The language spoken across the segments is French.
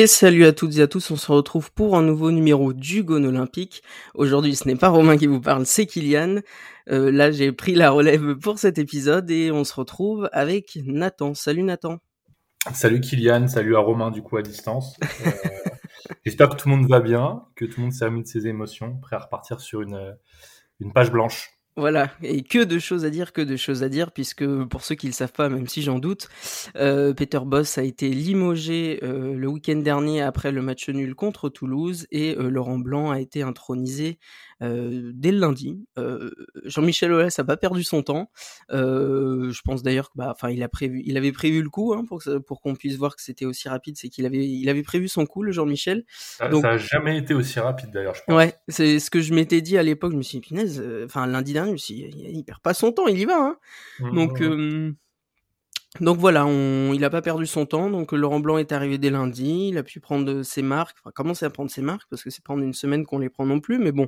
Et salut à toutes et à tous, on se retrouve pour un nouveau numéro du Gone Olympique. Aujourd'hui, ce n'est pas Romain qui vous parle, c'est Kylian. Euh, là, j'ai pris la relève pour cet épisode et on se retrouve avec Nathan. Salut Nathan. Salut Kylian, salut à Romain du coup à distance. Euh, J'espère que tout le monde va bien, que tout le monde s'est remis de ses émotions, prêt à repartir sur une, une page blanche. Voilà, et que de choses à dire, que de choses à dire, puisque pour ceux qui ne le savent pas, même si j'en doute, euh, Peter Boss a été limogé euh, le week-end dernier après le match nul contre Toulouse, et euh, Laurent Blanc a été intronisé euh, dès le lundi. Euh, Jean-Michel Aulas n'a pas perdu son temps. Euh, je pense d'ailleurs que, bah, enfin, il a prévu, il avait prévu le coup hein, pour, pour qu'on puisse voir que c'était aussi rapide. C'est qu'il avait, il avait prévu son coup, le Jean-Michel. Ça, Donc, ça a jamais été aussi rapide d'ailleurs, je pense. Ouais, c'est ce que je m'étais dit à l'époque. Je me suis dit, punaise, enfin lundi dernier, je me suis dit, il perd pas son temps, il y va. Hein. Mmh, Donc. Donc voilà, on, il n'a pas perdu son temps. Donc Laurent Blanc est arrivé dès lundi. Il a pu prendre ses marques, enfin commencer à prendre ses marques parce que c'est prendre une semaine qu'on les prend non plus. Mais bon,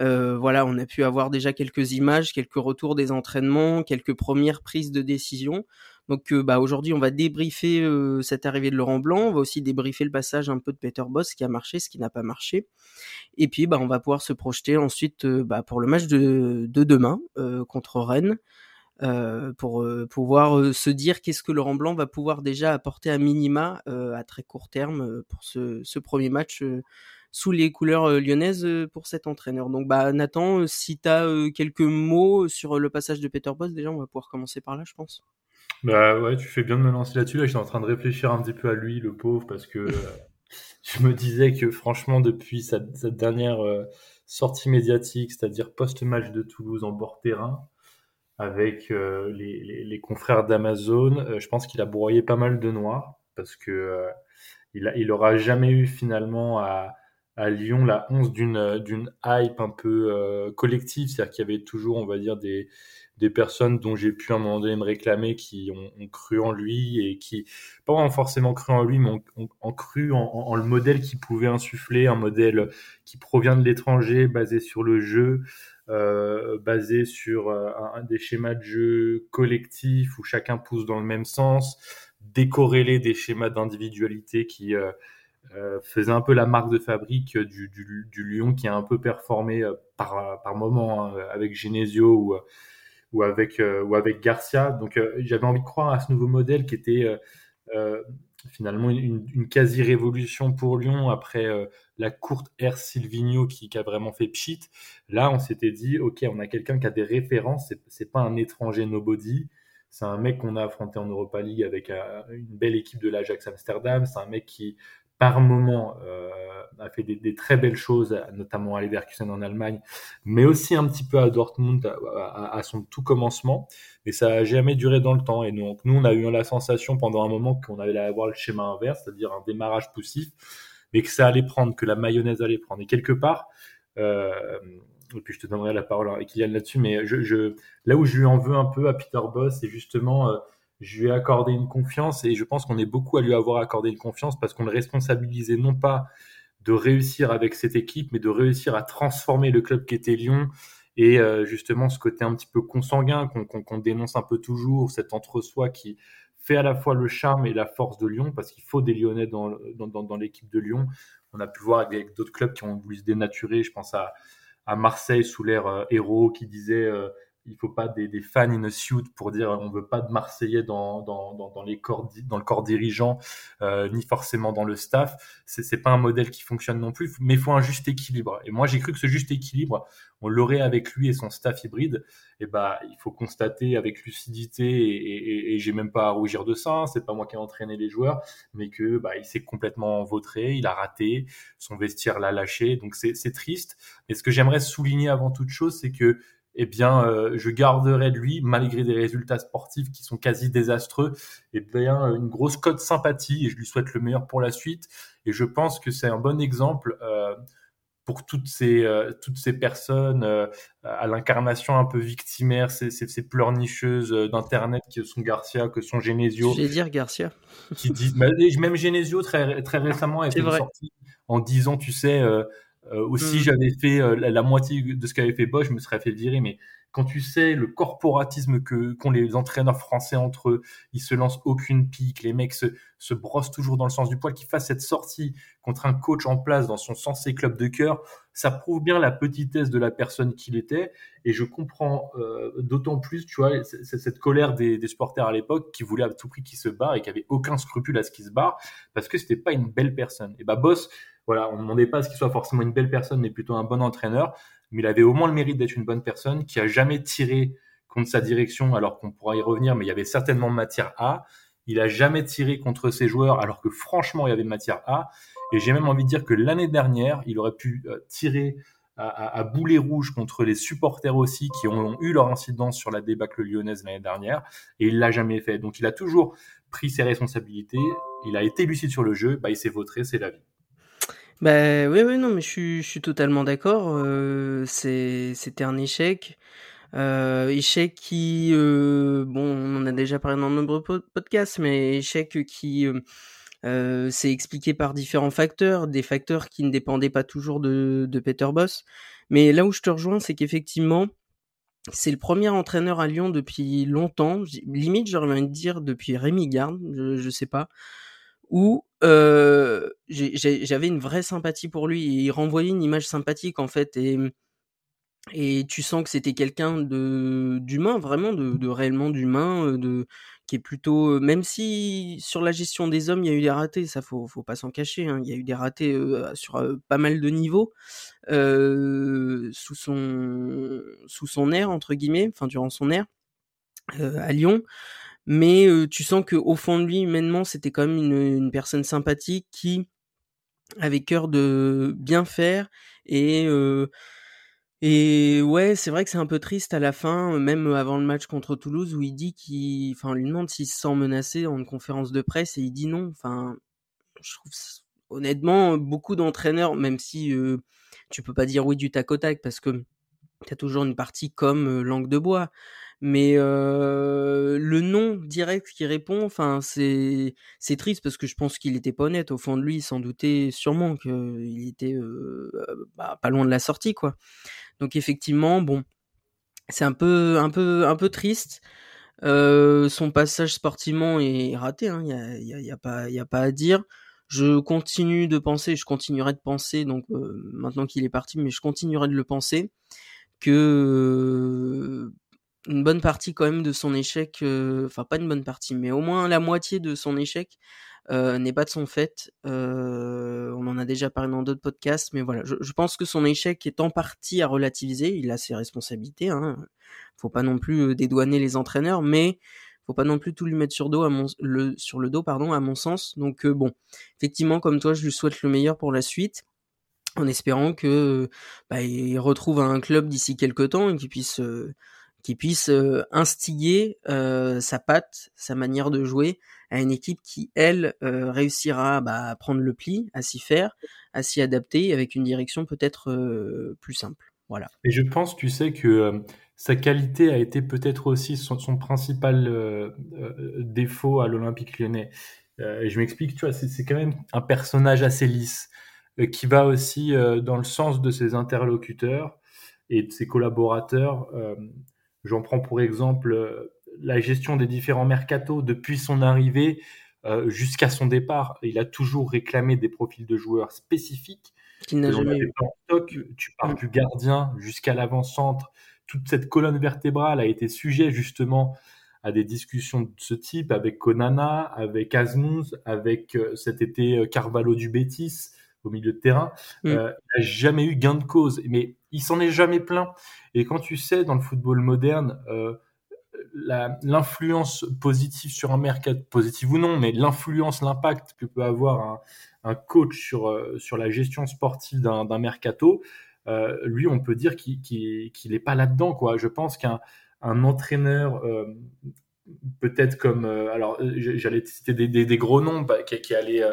euh, voilà, on a pu avoir déjà quelques images, quelques retours des entraînements, quelques premières prises de décision. Donc euh, bah, aujourd'hui, on va débriefer euh, cette arrivée de Laurent Blanc. On va aussi débriefer le passage un peu de Peter Boss, ce qui a marché, ce qui n'a pas marché. Et puis, bah, on va pouvoir se projeter ensuite bah, pour le match de, de demain contre Rennes. Pour pouvoir se dire qu'est-ce que Laurent Blanc va pouvoir déjà apporter à minima à très court terme pour ce premier match sous les couleurs lyonnaises pour cet entraîneur. Donc bah Nathan, si tu as quelques mots sur le passage de Peter Boss, déjà on va pouvoir commencer par là, je pense. Bah ouais, tu fais bien de me lancer là-dessus. Là, j'étais en train de réfléchir un petit peu à lui, le pauvre, parce que je me disais que franchement, depuis sa, dernière sortie médiatique, c'est-à-dire post-match de Toulouse en bord terrain, avec euh, les, les, les, confrères d'Amazon. Euh, je pense qu'il a broyé pas mal de noix parce que euh, il, a, il aura jamais eu finalement à, à Lyon la once d'une d'une hype un peu collective, c'est-à-dire qu'il y avait toujours, on va dire, des des personnes dont j'ai pu à un moment donné me réclamer qui ont, ont cru en lui et qui pas forcément cru en lui mais ont, ont, cru en, en, le modèle qu'il pouvait insuffler un modèle qui provient de l'étranger basé sur le jeu euh, basé sur euh, des schémas de jeu collectifs où chacun pousse dans le même sens, décorrélé des schémas d'individualité qui euh, euh, faisaient un peu la marque de fabrique du, Lyon qui a un peu performé par, par moment hein, avec Genesio ou, ou, avec, ou avec Garcia. Donc j'avais envie de croire à ce nouveau modèle qui était finalement une, quasi-révolution pour Lyon après euh, la courte ère Silvino qui, a vraiment fait pchit. Là, on s'était dit, ok, on a quelqu'un qui a des références, c'est pas un étranger nobody, c'est un mec qu'on a affronté en Europa League avec euh, une belle équipe de l'Ajax Amsterdam, c'est un mec qui, par moment, euh, a fait des, très belles choses, notamment à Leverkusen en Allemagne, mais aussi un petit peu à Dortmund à, son tout commencement. Mais ça a jamais duré dans le temps. Et donc, nous, on a eu la sensation pendant un moment qu'on allait avoir le schéma inverse, c'est-à-dire un démarrage poussif, mais que ça allait prendre, que la mayonnaise allait prendre. Et quelque part, euh, et puis je te donnerai la parole à Kylian là-dessus, mais là où je lui en veux un peu à Peter Boss, c'est justement... Euh, je lui ai accordé une confiance et je pense qu'on est beaucoup à lui avoir accordé une confiance parce qu'on le responsabilisait non pas de réussir avec cette équipe, mais de réussir à transformer le club qui était Lyon et euh, justement ce côté un petit peu consanguin qu'on qu qu dénonce un peu toujours, cet entre-soi qui fait à la fois le charme et la force de Lyon parce qu'il faut des Lyonnais dans, l'équipe de Lyon. On a pu voir avec, d'autres clubs qui ont voulu se dénaturer. Je pense à, à Marseille sous l'ère euh, héros qui disait euh, il faut pas des, des, fans in a suit pour dire on veut pas de Marseillais dans, dans, dans, dans les corps, dans le corps dirigeant, euh, ni forcément dans le staff. C'est, c'est pas un modèle qui fonctionne non plus, mais il faut un juste équilibre. Et moi, j'ai cru que ce juste équilibre, on l'aurait avec lui et son staff hybride. Et bah, il faut constater avec lucidité, et, et, et j'ai même pas à rougir de ça. Hein, c'est pas moi qui ai entraîné les joueurs, mais que bah, il s'est complètement vautré, il a raté, son vestiaire l'a lâché. Donc c'est, c'est triste. Mais ce que j'aimerais souligner avant toute chose, c'est que eh bien, euh, je garderai de lui, malgré des résultats sportifs qui sont quasi désastreux, eh bien, une grosse cote sympathie et je lui souhaite le meilleur pour la suite. Et je pense que c'est un bon exemple euh, pour toutes ces, euh, toutes ces personnes à l'incarnation un peu victimaire, ces, ces, ces pleurnicheuses d'Internet que sont Garcia, que sont Genesio. Je vais dire Garcia. qui disent, même Genesio, très, très récemment, a été sorti en disant, tu sais, euh, aussi, mm. j'avais fait euh, la, moitié de ce qu'avait fait Bosch, je me serais fait virer. Mais quand tu sais le corporatisme que qu'ont les entraîneurs français entre eux, ils se lancent aucune pique, les mecs se, se brossent toujours dans le sens du poil, qu'ils fassent cette sortie contre un coach en place dans son sensé club de cœur, ça prouve bien la petitesse de la personne qu'il était. Et je comprends euh, d'autant plus, tu vois, cette colère des, des supporters à l'époque qui voulaient à tout prix qu'il se barre et qui avait aucun scrupule à ce qu'il se barre parce que c'était pas une belle personne. Et bah Boss voilà, on ne demandait pas à ce qu'il soit forcément une belle personne, mais plutôt un bon entraîneur. Mais il avait au moins le mérite d'être une bonne personne qui a jamais tiré contre sa direction, alors qu'on pourra y revenir, mais il y avait certainement matière A. Il a jamais tiré contre ses joueurs, alors que franchement, il y avait matière A. Et j'ai même envie de dire que l'année dernière, il aurait pu euh, tirer à, à, boulet rouge contre les supporters aussi, qui ont, eu leur incidence sur la débâcle lyonnaise l'année dernière, et il l'a jamais fait. Donc il a toujours pris ses responsabilités, il a été lucide sur le jeu, bah, il s'est vautré, c'est la vie. Bah, oui, oui, non, mais je suis totalement d'accord, euh, c'était un échec, euh, échec qui, euh, bon, on en a déjà parlé dans de nombreux podcasts, mais échec qui, s'est expliqué par différents facteurs, des facteurs qui ne dépendaient pas toujours de de Peter Boss. Mais là où je te rejoins, c'est qu'effectivement, c'est le premier entraîneur à Lyon depuis longtemps, limite j'aurais envie de dire depuis Rémi Garde, je je sais pas, où euh, j'avais une vraie sympathie pour lui. Et il renvoyait une image sympathique en fait, et tu sens que c'était quelqu'un de d'humain, vraiment de, réellement d'humain, euh, de qui est plutôt, même si sur la gestion des hommes il y a eu des ratés, ça faut faut pas s'en cacher, hein, il y a eu des ratés euh, sur euh, pas mal de niveaux euh, sous son sous son air entre guillemets, enfin durant son air à Lyon mais tu sens que au fond de lui, humainement, c'était quand même une, personne sympathique qui avait cœur de bien faire et et ouais, c'est vrai que c'est un peu triste à la fin, même avant le match contre Toulouse, où il dit qu'il, enfin, lui demande s'il se sent menacé en conférence de presse et il dit non. Enfin, je trouve honnêtement beaucoup d'entraîneurs, même si euh, tu peux pas dire oui du tac au tac parce que t'as toujours une partie comme langue de bois mais euh, le nom direct qui répond, enfin c'est c'est triste parce que je pense qu'il était pas honnête au fond de lui, sans douter sûrement qu'il était euh, bah, pas loin de la sortie quoi. Donc effectivement, bon, c'est un peu un peu un peu triste. Euh, son passage sportivement est raté, il hein, y, a, y, a, y, a, pas y a pas à dire. Je continue de penser, je continuerai de penser, donc maintenant qu'il est parti, mais je continuerai de le penser que une bonne partie quand même de son échec, euh, enfin pas une bonne partie, mais au moins la moitié de son échec euh, n'est pas de son fait. Euh, on en a déjà parlé dans d'autres podcasts, mais voilà, je, pense que son échec est en partie à relativiser. Il a ses responsabilités. Hein. Faut pas non plus dédouaner les entraîneurs, mais faut pas non plus tout lui mettre sur, dos le, sur le dos, pardon, à mon sens. Donc bon, effectivement, comme toi, je lui souhaite le meilleur pour la suite en espérant que bah, il retrouve un club d'ici quelques temps et qu'il puisse qui puisse euh, instiguer euh, sa patte, sa manière de jouer à une équipe qui, elle, euh, réussira bah, à prendre le pli, à s'y faire, à s'y adapter avec une direction peut-être plus simple. Voilà. Et je pense, tu sais, que sa qualité a été peut-être aussi son, son principal défaut à l'Olympique lyonnais. et je m'explique, tu vois, c'est quand même un personnage assez lisse qui va aussi dans le sens de ses interlocuteurs et de ses collaborateurs. J'en prends pour exemple euh, la gestion des différents mercatos depuis son arrivée euh, jusqu'à son départ. Il a toujours réclamé des profils de joueurs spécifiques. Qu'il n'a jamais eu. tu pars mm. du gardien jusqu'à l'avant-centre, toute cette colonne vertébrale a été sujet justement à des discussions de ce type avec Konana, avec Asmus, avec euh, cet été Carvalho du Bétis au milieu de terrain. Mm. Euh, il n'a jamais eu gain de cause, mais il s'en est jamais plein. Et quand tu sais, dans le football moderne, euh, l'influence positive sur un mercato, positive ou non, mais l'influence, l'impact que peut avoir un, un coach sur, euh, sur la gestion sportive d'un mercato, euh, lui, on peut dire qu'il n'est pas là-dedans. quoi. Je pense qu'un un entraîneur peut-être comme alors j'allais citer des, des, des, gros noms bah, qui, qui allaient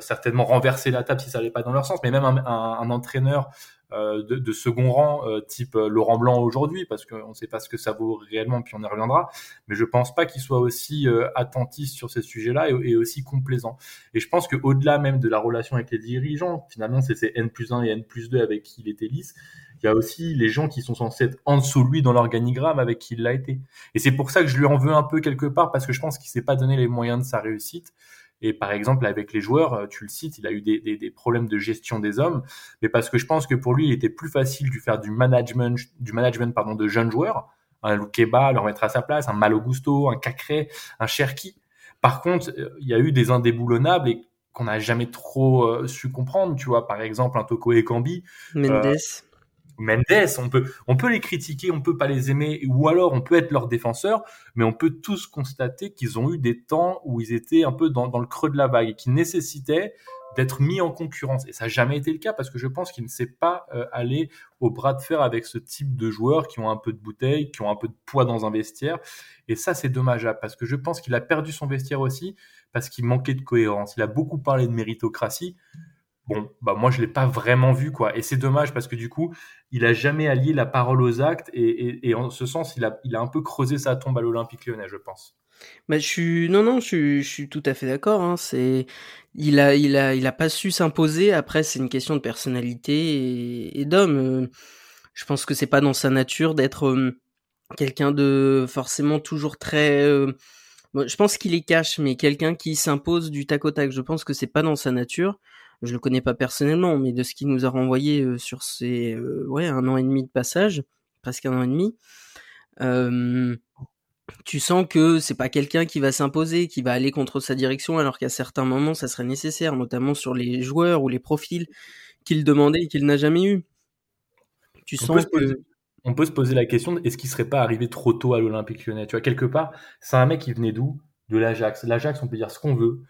certainement renverser la table si ça allait pas dans leur sens mais même un, un, un entraîneur euh, de, de, second rang, euh, type euh, Laurent Blanc aujourd'hui, parce qu'on ne sait pas ce que ça vaut réellement, puis on y reviendra. Mais je pense pas qu'il soit aussi attentiste sur ces sujets-là et, aussi complaisant. Et je pense qu'au-delà même de la relation avec les dirigeants, finalement, c'est ces N plus 1 et N plus 2 avec qui il était lisse, il y a aussi les gens qui sont censés être en dessous de lui dans l'organigramme avec qui il l'a été. Et c'est pour ça que je lui en veux un peu quelque part, parce que je pense qu'il s'est pas donné les moyens de sa réussite. Et par exemple, avec les joueurs, euh, tu le cites, il a eu des, des, des, problèmes de gestion des hommes, mais parce que je pense que pour lui, il était plus facile de faire du management, du management pardon, de jeunes joueurs, un Loukeba, leur mettre à sa place, un Malo Gusto, un Cacré, un Cherki. Par contre, euh, il y a eu des indéboulonnables et qu'on n'a jamais trop euh, su comprendre, tu vois, par exemple un Toko Ekambi. Mendes. Mendes, on peut, on peut les critiquer, on peut pas les aimer, ou alors on peut être leur défenseur, mais on peut tous constater qu'ils ont eu des temps où ils étaient un peu dans, le creux de la vague et qui nécessitaient d'être mis en concurrence. Et ça n'a jamais été le cas parce que je pense qu'il ne sait pas euh, aller au bras de fer avec ce type de joueurs qui ont un peu de bouteille, qui ont un peu de poids dans un vestiaire. Et ça, c'est dommageable parce que je pense qu'il a perdu son vestiaire aussi parce qu'il manquait de cohérence. Il a beaucoup parlé de méritocratie bon, bah moi je l'ai pas vraiment vu quoi. Et c'est dommage parce que du coup, il a jamais allié la parole aux actes et, en ce sens, il a, il a un peu creusé sa tombe à l'Olympique Lyonnais, je pense. Bah, je suis non non, je suis, je suis tout à fait d'accord. Hein. C'est il a il a il a pas su s'imposer. Après, c'est une question de personnalité et, d'homme. Euh, je pense que c'est pas dans sa nature d'être euh, quelqu'un de forcément toujours très euh, je pense qu'il est cash, mais quelqu'un qui s'impose du tac au tac. Je pense que c'est pas dans sa nature je le connais pas personnellement, mais de ce qu'il nous a renvoyé euh, sur ces euh, ouais un an et demi de passage, presque un an et demi, euh, tu sens que c'est pas quelqu'un qui va s'imposer, qui va aller contre sa direction, alors qu'à certains moments ça serait nécessaire, notamment sur les joueurs ou les profils qu'il demandait et qu'il n'a jamais eu. Tu on sens que on peut se poser la question est-ce qu'il serait pas arrivé trop tôt à l'Olympique Lyonnais? Tu vois quelque part, c'est un mec qui venait d'où? De l'Ajax. L'Ajax, on peut dire ce qu'on veut.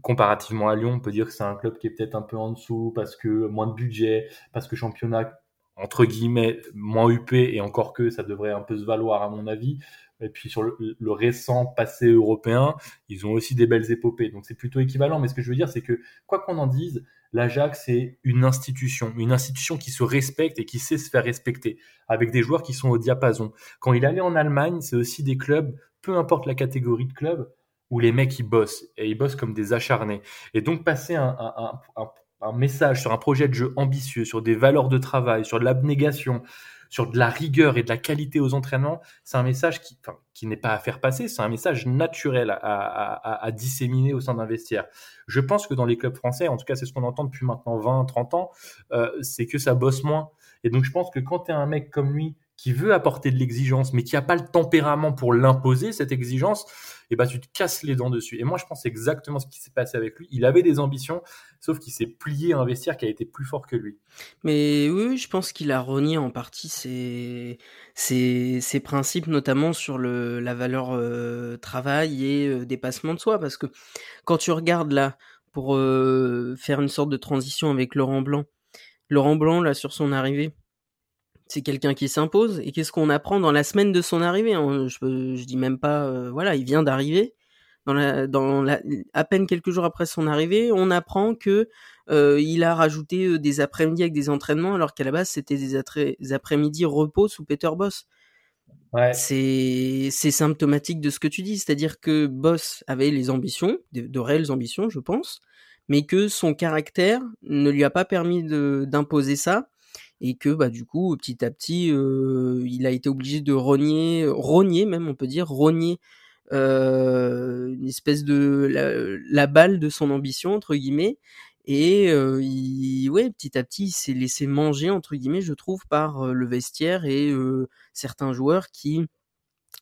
Comparativement à Lyon, on peut dire que c'est un club qui est peut-être un peu en dessous parce que moins de budget, parce que championnat entre guillemets moins UP et encore que ça devrait un peu se valoir à mon avis. Et puis sur le, récent passé européen, ils ont aussi des belles épopées. Donc c'est plutôt équivalent. Mais ce que je veux dire, c'est que quoi qu'on en dise, l'Ajax c'est une institution, une institution qui se respecte et qui sait se faire respecter, avec des joueurs qui sont au diapason. Quand il allait en Allemagne, c'est aussi des clubs, peu importe la catégorie de club, où les mecs ils bossent et ils bossent comme des acharnés. Et donc passer un, message sur un projet de jeu ambitieux, sur des valeurs de travail, sur de l'abnégation, sur de la rigueur et de la qualité aux entraînements, c'est un message qui, qui n'est pas à faire passer, c'est un message naturel à, à, à, disséminer au sein d'un vestiaire. Je pense que dans les clubs français, en tout cas c'est ce qu'on entend depuis maintenant 20, 30 ans, euh, c'est que ça bosse moins. Et donc je pense que quand tu es un mec comme lui qui veut apporter de l'exigence, mais qui n'a pas le tempérament pour l'imposer, cette exigence, et ben, tu te casses les dents dessus. Et moi, je pense exactement ce qui s'est passé avec lui. Il avait des ambitions, sauf qu'il s'est plié à un vestiaire qui a été plus fort que lui. Mais oui, je pense qu'il a renié en partie ses, ses, ses principes, notamment sur le, la valeur euh, travail et euh, dépassement de soi. Parce que quand tu regardes là, pour euh, faire une sorte de transition avec Laurent Blanc, Laurent Blanc, là, sur son arrivée, c'est quelqu'un qui s'impose. Et qu'est-ce qu'on apprend dans la semaine de son arrivée hein, je, je dis même pas, euh, voilà, il vient d'arriver. Dans la, dans la, à peine quelques jours après son arrivée, on apprend que euh, il a rajouté euh, des après-midi avec des entraînements, alors qu'à la base c'était des, après-midi repos sous Peter Boss. Ouais. C'est c'est symptomatique de ce que tu dis, c'est-à-dire que Boss avait les ambitions, de, réelles ambitions, je pense, mais que son caractère ne lui a pas permis d'imposer ça et que bah du coup petit à petit euh, il a été obligé de rogner rogner même on peut dire rogner euh, une espèce de la, balle de son ambition entre guillemets Et il, ouais, petit à petit, il s'est laissé manger entre guillemets, je trouve, par le vestiaire et certains joueurs qui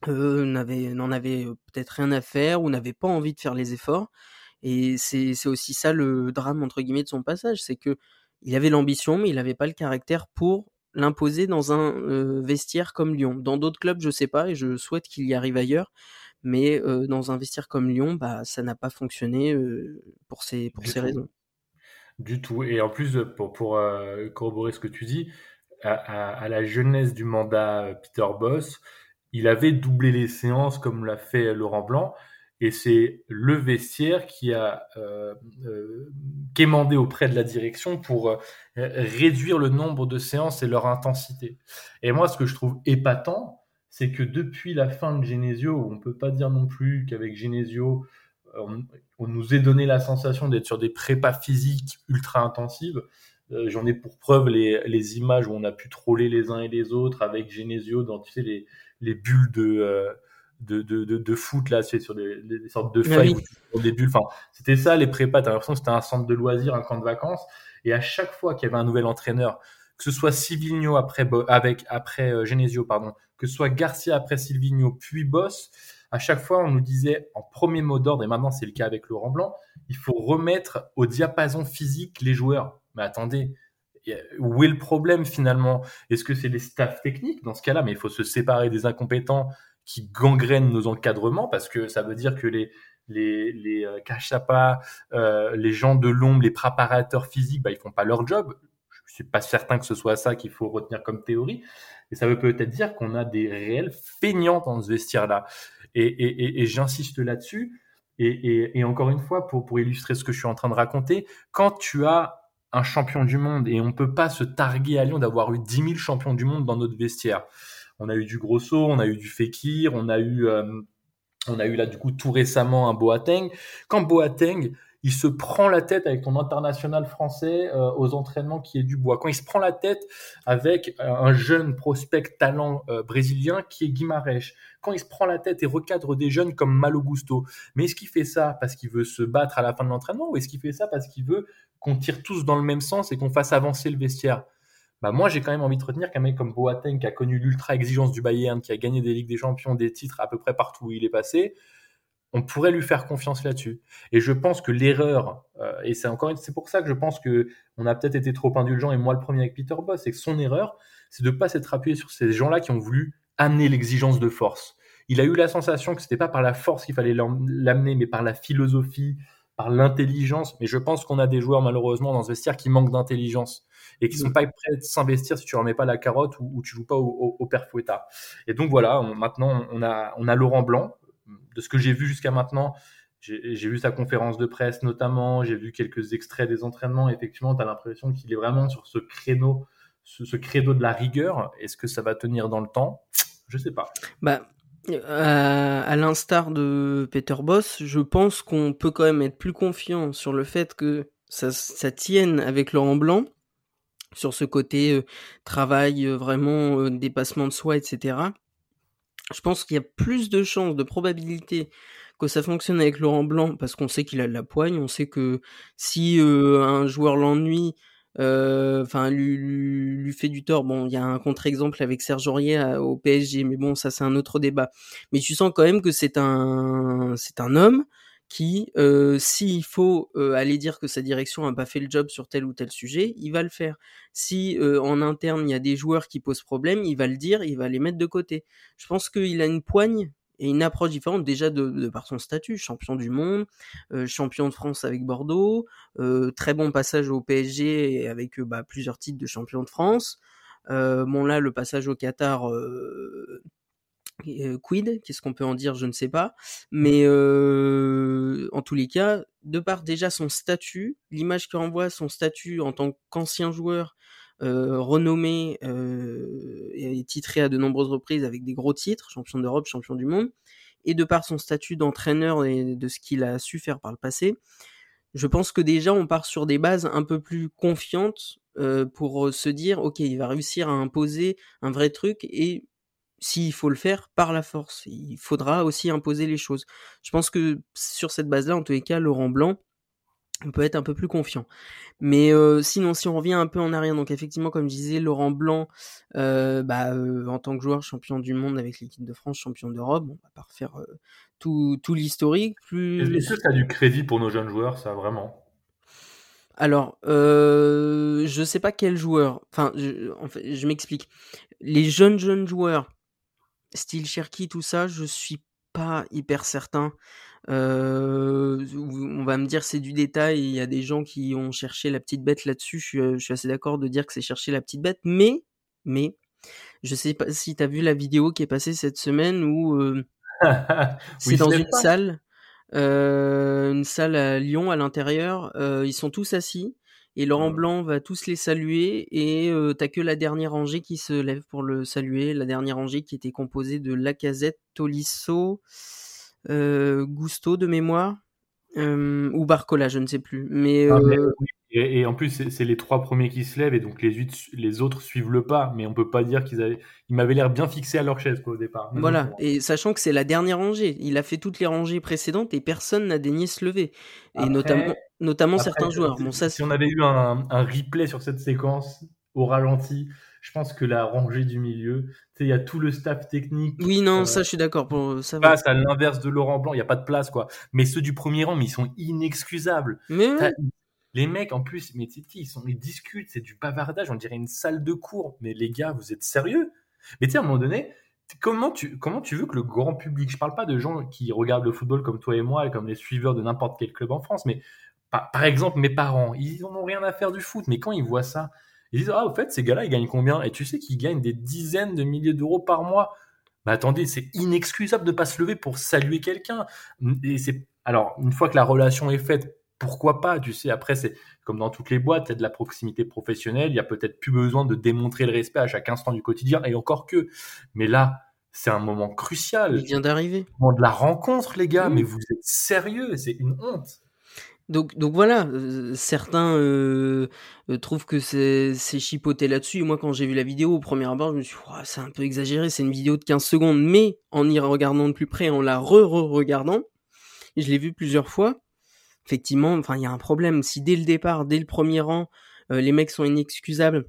n'en avaient peut-être rien à faire ou n'avaient pas envie de faire les efforts. Et c'est c'est aussi ça le drame entre guillemets de son passage, c'est que il avait l'ambition, mais il n'avait pas le caractère pour l'imposer dans un vestiaire comme Lyon. Dans d'autres clubs, je sais pas, et je souhaite qu'il y arrive ailleurs. Mais dans un vestiaire comme Lyon, bah ça n'a pas fonctionné pour ces pour ces raisons. Du tout. Et en plus, pour, pour corroborer ce que tu dis, à, à, la jeunesse du mandat Peter Boss, il avait doublé les séances comme l'a fait Laurent Blanc. Et c'est le vestiaire qui a euh, euh, quémandé auprès de la direction pour euh, réduire le nombre de séances et leur intensité. Et moi, ce que je trouve épatant, c'est que depuis la fin de Genesio, on peut pas dire non plus qu'avec Genesio, on, nous ait donné la sensation d'être sur des prépas physiques ultra intensives. J'en ai pour preuve les, les, images où on a pu troller les uns et les autres avec Genesio dans tu sais, les, les bulles de de, de, de, foot là, c'est sur des, des, sortes de ah failles des bulles. Enfin, c'était ça les prépas. T'as l'impression que c'était un centre de loisirs, un camp de vacances. Et à chaque fois qu'il y avait un nouvel entraîneur, que ce soit Silvino après avec après euh, Genesio pardon, que ce soit Garcia après Silvino puis Boss, à chaque fois on nous disait en premier mot d'ordre et maintenant c'est le cas avec Laurent Blanc, il faut remettre au diapason physique les joueurs. Mais attendez, où est le problème finalement? Est-ce que c'est les staffs techniques dans ce cas-là? Mais il faut se séparer des incompétents qui gangrènent nos encadrements parce que ça veut dire que les les les euh, euh, les gens de l'ombre, les préparateurs physiques, bah ils font pas leur job. Je suis pas certain que ce soit ça qu'il faut retenir comme théorie. Et ça veut peut-être dire qu'on a des réels feignants dans ce vestiaire-là. Et, et, et, j'insiste là-dessus. Et, et, encore une fois, pour, pour illustrer ce que je suis en train de raconter, quand tu as un champion du monde et on peut pas se targuer à Lyon d'avoir eu 10 000 champions du monde dans notre vestiaire on a eu du Grosso, on a eu du Fekir, on a eu, euh, on a eu là du coup tout récemment un Boateng. Quand Boateng, il se prend la tête avec ton international français euh, aux entraînements qui est du bois. Quand il se prend la tête avec un jeune prospect talent euh, brésilien qui est Guimarães. Quand il se prend la tête et recadre des jeunes comme Malo Gusto. Mais est-ce qu'il fait ça parce qu'il veut se battre à la fin de l'entraînement ou est-ce qu'il fait ça parce qu'il veut qu'on tire tous dans le même sens et qu'on fasse avancer le vestiaire? Bah moi j'ai quand même envie de retenir qu'un mec comme Boateng qui a connu l'ultra exigence du Bayern, qui a gagné des Ligues des Champions, des titres à peu près partout où il est passé, on pourrait lui faire confiance là-dessus. Et je pense que l'erreur, euh, et c'est encore c'est pour ça que je pense que on a peut-être été trop indulgent et moi le premier avec Peter Boss, c'est que son erreur, c'est de pas s'être appuyé sur ces gens-là qui ont voulu amener l'exigence de force. Il a eu la sensation que c'était pas par la force qu'il fallait l'amener, mais par la philosophie, par l'intelligence. Mais je pense qu'on a des joueurs malheureusement dans ce vestiaire qui manquent d'intelligence et qui sont mm. pas prêts à s'investir si tu remets pas la carotte ou, ou tu joues pas au, au, père Fouetta. Et donc voilà, maintenant on a, on a Laurent Blanc. De ce que j'ai vu jusqu'à maintenant, j'ai vu sa conférence de presse notamment, j'ai vu quelques extraits des entraînements. Effectivement, tu as l'impression qu'il est vraiment sur ce créneau, ce, ce créneau de la rigueur. Est-ce que ça va tenir dans le temps? Je sais pas. Bah, euh, à l'instar de Peter Boss, je pense qu'on peut quand même être plus confiant sur le fait que ça, ça tienne avec Laurent Blanc sur ce côté travail vraiment dépassement de soi, etc. Je pense qu'il y a plus de chances, de probabilité que ça fonctionne avec Laurent Blanc parce qu'on sait qu'il a de la poigne, on sait que si un joueur l'ennuie, enfin lui, lui, fait du tort. Bon, il y a un contre-exemple avec Serge Aurier au PSG, mais bon, ça c'est un autre débat. Mais tu sens quand même que c'est un c'est un homme qui, euh, s'il faut euh, aller dire que sa direction n'a pas fait le job sur tel ou tel sujet, il va le faire. Si euh, en interne il y a des joueurs qui posent problème, il va le dire, il va les mettre de côté. Je pense qu'il a une poigne et une approche différente déjà de, par son statut, champion du monde, champion de France avec Bordeaux, très bon passage au PSG avec bah, plusieurs titres de champion de France. bon là, le passage au Qatar quid, qu'est-ce qu'on peut en dire, je ne sais pas. Mais en tous les cas, de par déjà son statut, l'image qu'il son statut en tant qu'ancien joueur renommé et titré à de nombreuses reprises avec des gros titres, champion d'Europe, champion du monde, et de par son statut d'entraîneur et de ce qu'il a su faire par le passé, je pense que déjà on part sur des bases un peu plus confiantes pour se dire ok il va réussir à imposer un vrai truc et s'il faut le faire par la force, il faudra aussi imposer les choses. Je pense que sur cette base-là, en tous les cas, Laurent Blanc on peut être un peu plus confiant. Mais sinon, si on revient un peu en arrière, donc effectivement, comme je disais, Laurent Blanc, bah, en tant que joueur champion du monde avec l'équipe de France, champion d'Europe, on va pas refaire tout, tout l'historique. Plus... Est-ce que ça a du crédit pour nos jeunes joueurs, ça, vraiment? Alors, euh, je sais pas quel joueur. Enfin, je, en fait, je m'explique. Les jeunes jeunes joueurs, style Cherki, tout ça, je suis pas hyper certain. Euh, on va me dire c'est du détail. Il y a des gens qui ont cherché la petite bête là-dessus. Je suis, je suis assez d'accord de dire que c'est chercher la petite bête, mais, mais, je sais pas si tu as vu la vidéo qui est passée cette semaine où euh, c'est dans une salle euh, une salle à Lyon à l'intérieur. Ils sont tous assis et Laurent Blanc va tous les saluer et euh, t'as que la dernière rangée qui se lève pour le saluer. La dernière rangée qui était composée de Lacazette, Tolisso, euh, Gusto de mémoire euh, ou Barcola, je ne sais plus. Mais, ah, et, en plus, c'est les trois premiers qui se lèvent et donc les, les autres suivent le pas. Mais on peut pas dire qu'ils avaient. Ils m'avaient l'air bien fixés à leur chaise au départ. voilà. Et sachant que c'est la dernière rangée, il a fait toutes les rangées précédentes et personne n'a daigné se lever. Et notamment, notamment certains joueurs. Bon, ça, si on avait eu un, un, replay sur cette séquence au ralenti, je pense que la rangée du milieu, il y a tout le staff technique. Oui, non, euh, ça, je suis d'accord. Pour ça passe à l'inverse de Laurent Blanc, il n'y a pas de place, quoi. Mais ceux du premier rang, mais ils sont inexcusables. Mais les mecs, en plus, ils, ils discutent, c'est du bavardage, on dirait une salle de cours. Mais les gars, vous êtes sérieux? Mais tu sais, à un moment donné, comment tu, comment tu veux que le grand public, je parle pas de gens qui regardent le football comme toi et moi, comme les suiveurs de n'importe quel club en France, mais par, exemple, mes parents, ils n'ont rien à faire du foot, mais quand ils voient ça, ils disent, ah, au fait, ces gars-là, ils gagnent combien? Et tu sais qu'ils gagnent des dizaines de milliers d'euros par mois. Mais attendez, c'est inexcusable de pas se lever pour saluer quelqu'un. Et c'est, alors, une fois que la relation est faite, pourquoi pas Tu sais, après, c'est comme dans toutes les boîtes, il y a de la proximité professionnelle, il y a peut-être plus besoin de démontrer le respect à chaque instant du quotidien, et encore que. Mais là, c'est un moment crucial. Il vient d'arriver. Moment de la rencontre, les gars, mais vous êtes sérieux, c'est une honte. Donc, donc voilà, euh, certains euh, euh, trouvent que c'est chipoté là-dessus. Moi, quand j'ai vu la vidéo au premier abord, je me suis dit, c'est un peu exagéré, c'est une vidéo de 15 secondes, mais en y regardant de plus près, en la re-re-regardant, je l'ai vu plusieurs fois, effectivement, enfin, il y a un problème. Si dès le départ, dès le premier rang, euh, les mecs sont inexcusables,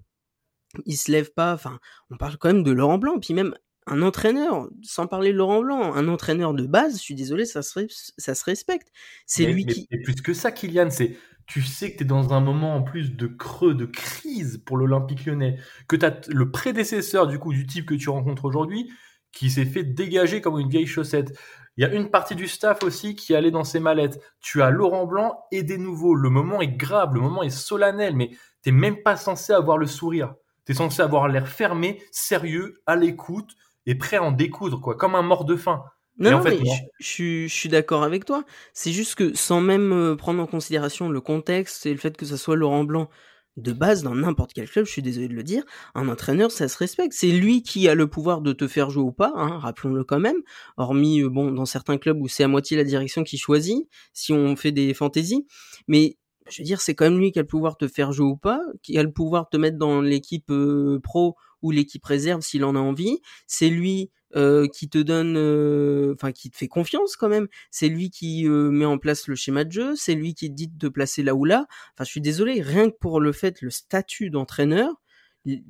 ils se lèvent pas. Enfin, on parle quand même de Laurent Blanc, puis même un entraîneur, sans parler de Laurent Blanc, un entraîneur de base, je suis désolé, ça se, ça se respecte. C'est lui qui. Et plus que ça, Kylian, c'est. Tu sais que tu es dans un moment en plus de creux, de crise pour l'Olympique lyonnais, que tu as le prédécesseur du coup du type que tu rencontres aujourd'hui qui s'est fait dégager comme une vieille chaussette. Il y a une partie du staff aussi qui allait dans ses mallettes. Tu as Laurent Blanc et des nouveaux. Le moment est grave, le moment est solennel, mais t'es même pas censé avoir le sourire. T'es censé avoir l'air fermé, sérieux, à l'écoute et prêt à en découdre, quoi, comme un mort de faim. Non, mais je, suis d'accord avec toi. C'est juste que sans même euh, prendre en considération le contexte et le fait que ce soit Laurent Blanc de base dans n'importe quel club, je suis désolé de le dire, un entraîneur ça se respecte. C'est lui qui a le pouvoir de te faire jouer ou pas, hein, rappelons-le quand même. Hormis euh, bon dans certains clubs où c'est à moitié la direction qui choisit, si on fait des fantaisies, mais je veux dire c'est quand même lui qui a le pouvoir de te faire jouer ou pas, qui a le pouvoir de te mettre dans l'équipe euh, pro ou l'équipe réserve s'il en a envie. C'est lui euh, qui te donne, euh, enfin qui te fait confiance quand même. C'est lui qui euh, met en place le schéma de jeu. C'est lui qui te dit de te placer là ou là. Enfin, je suis désolé, rien que pour le fait, le statut d'entraîneur,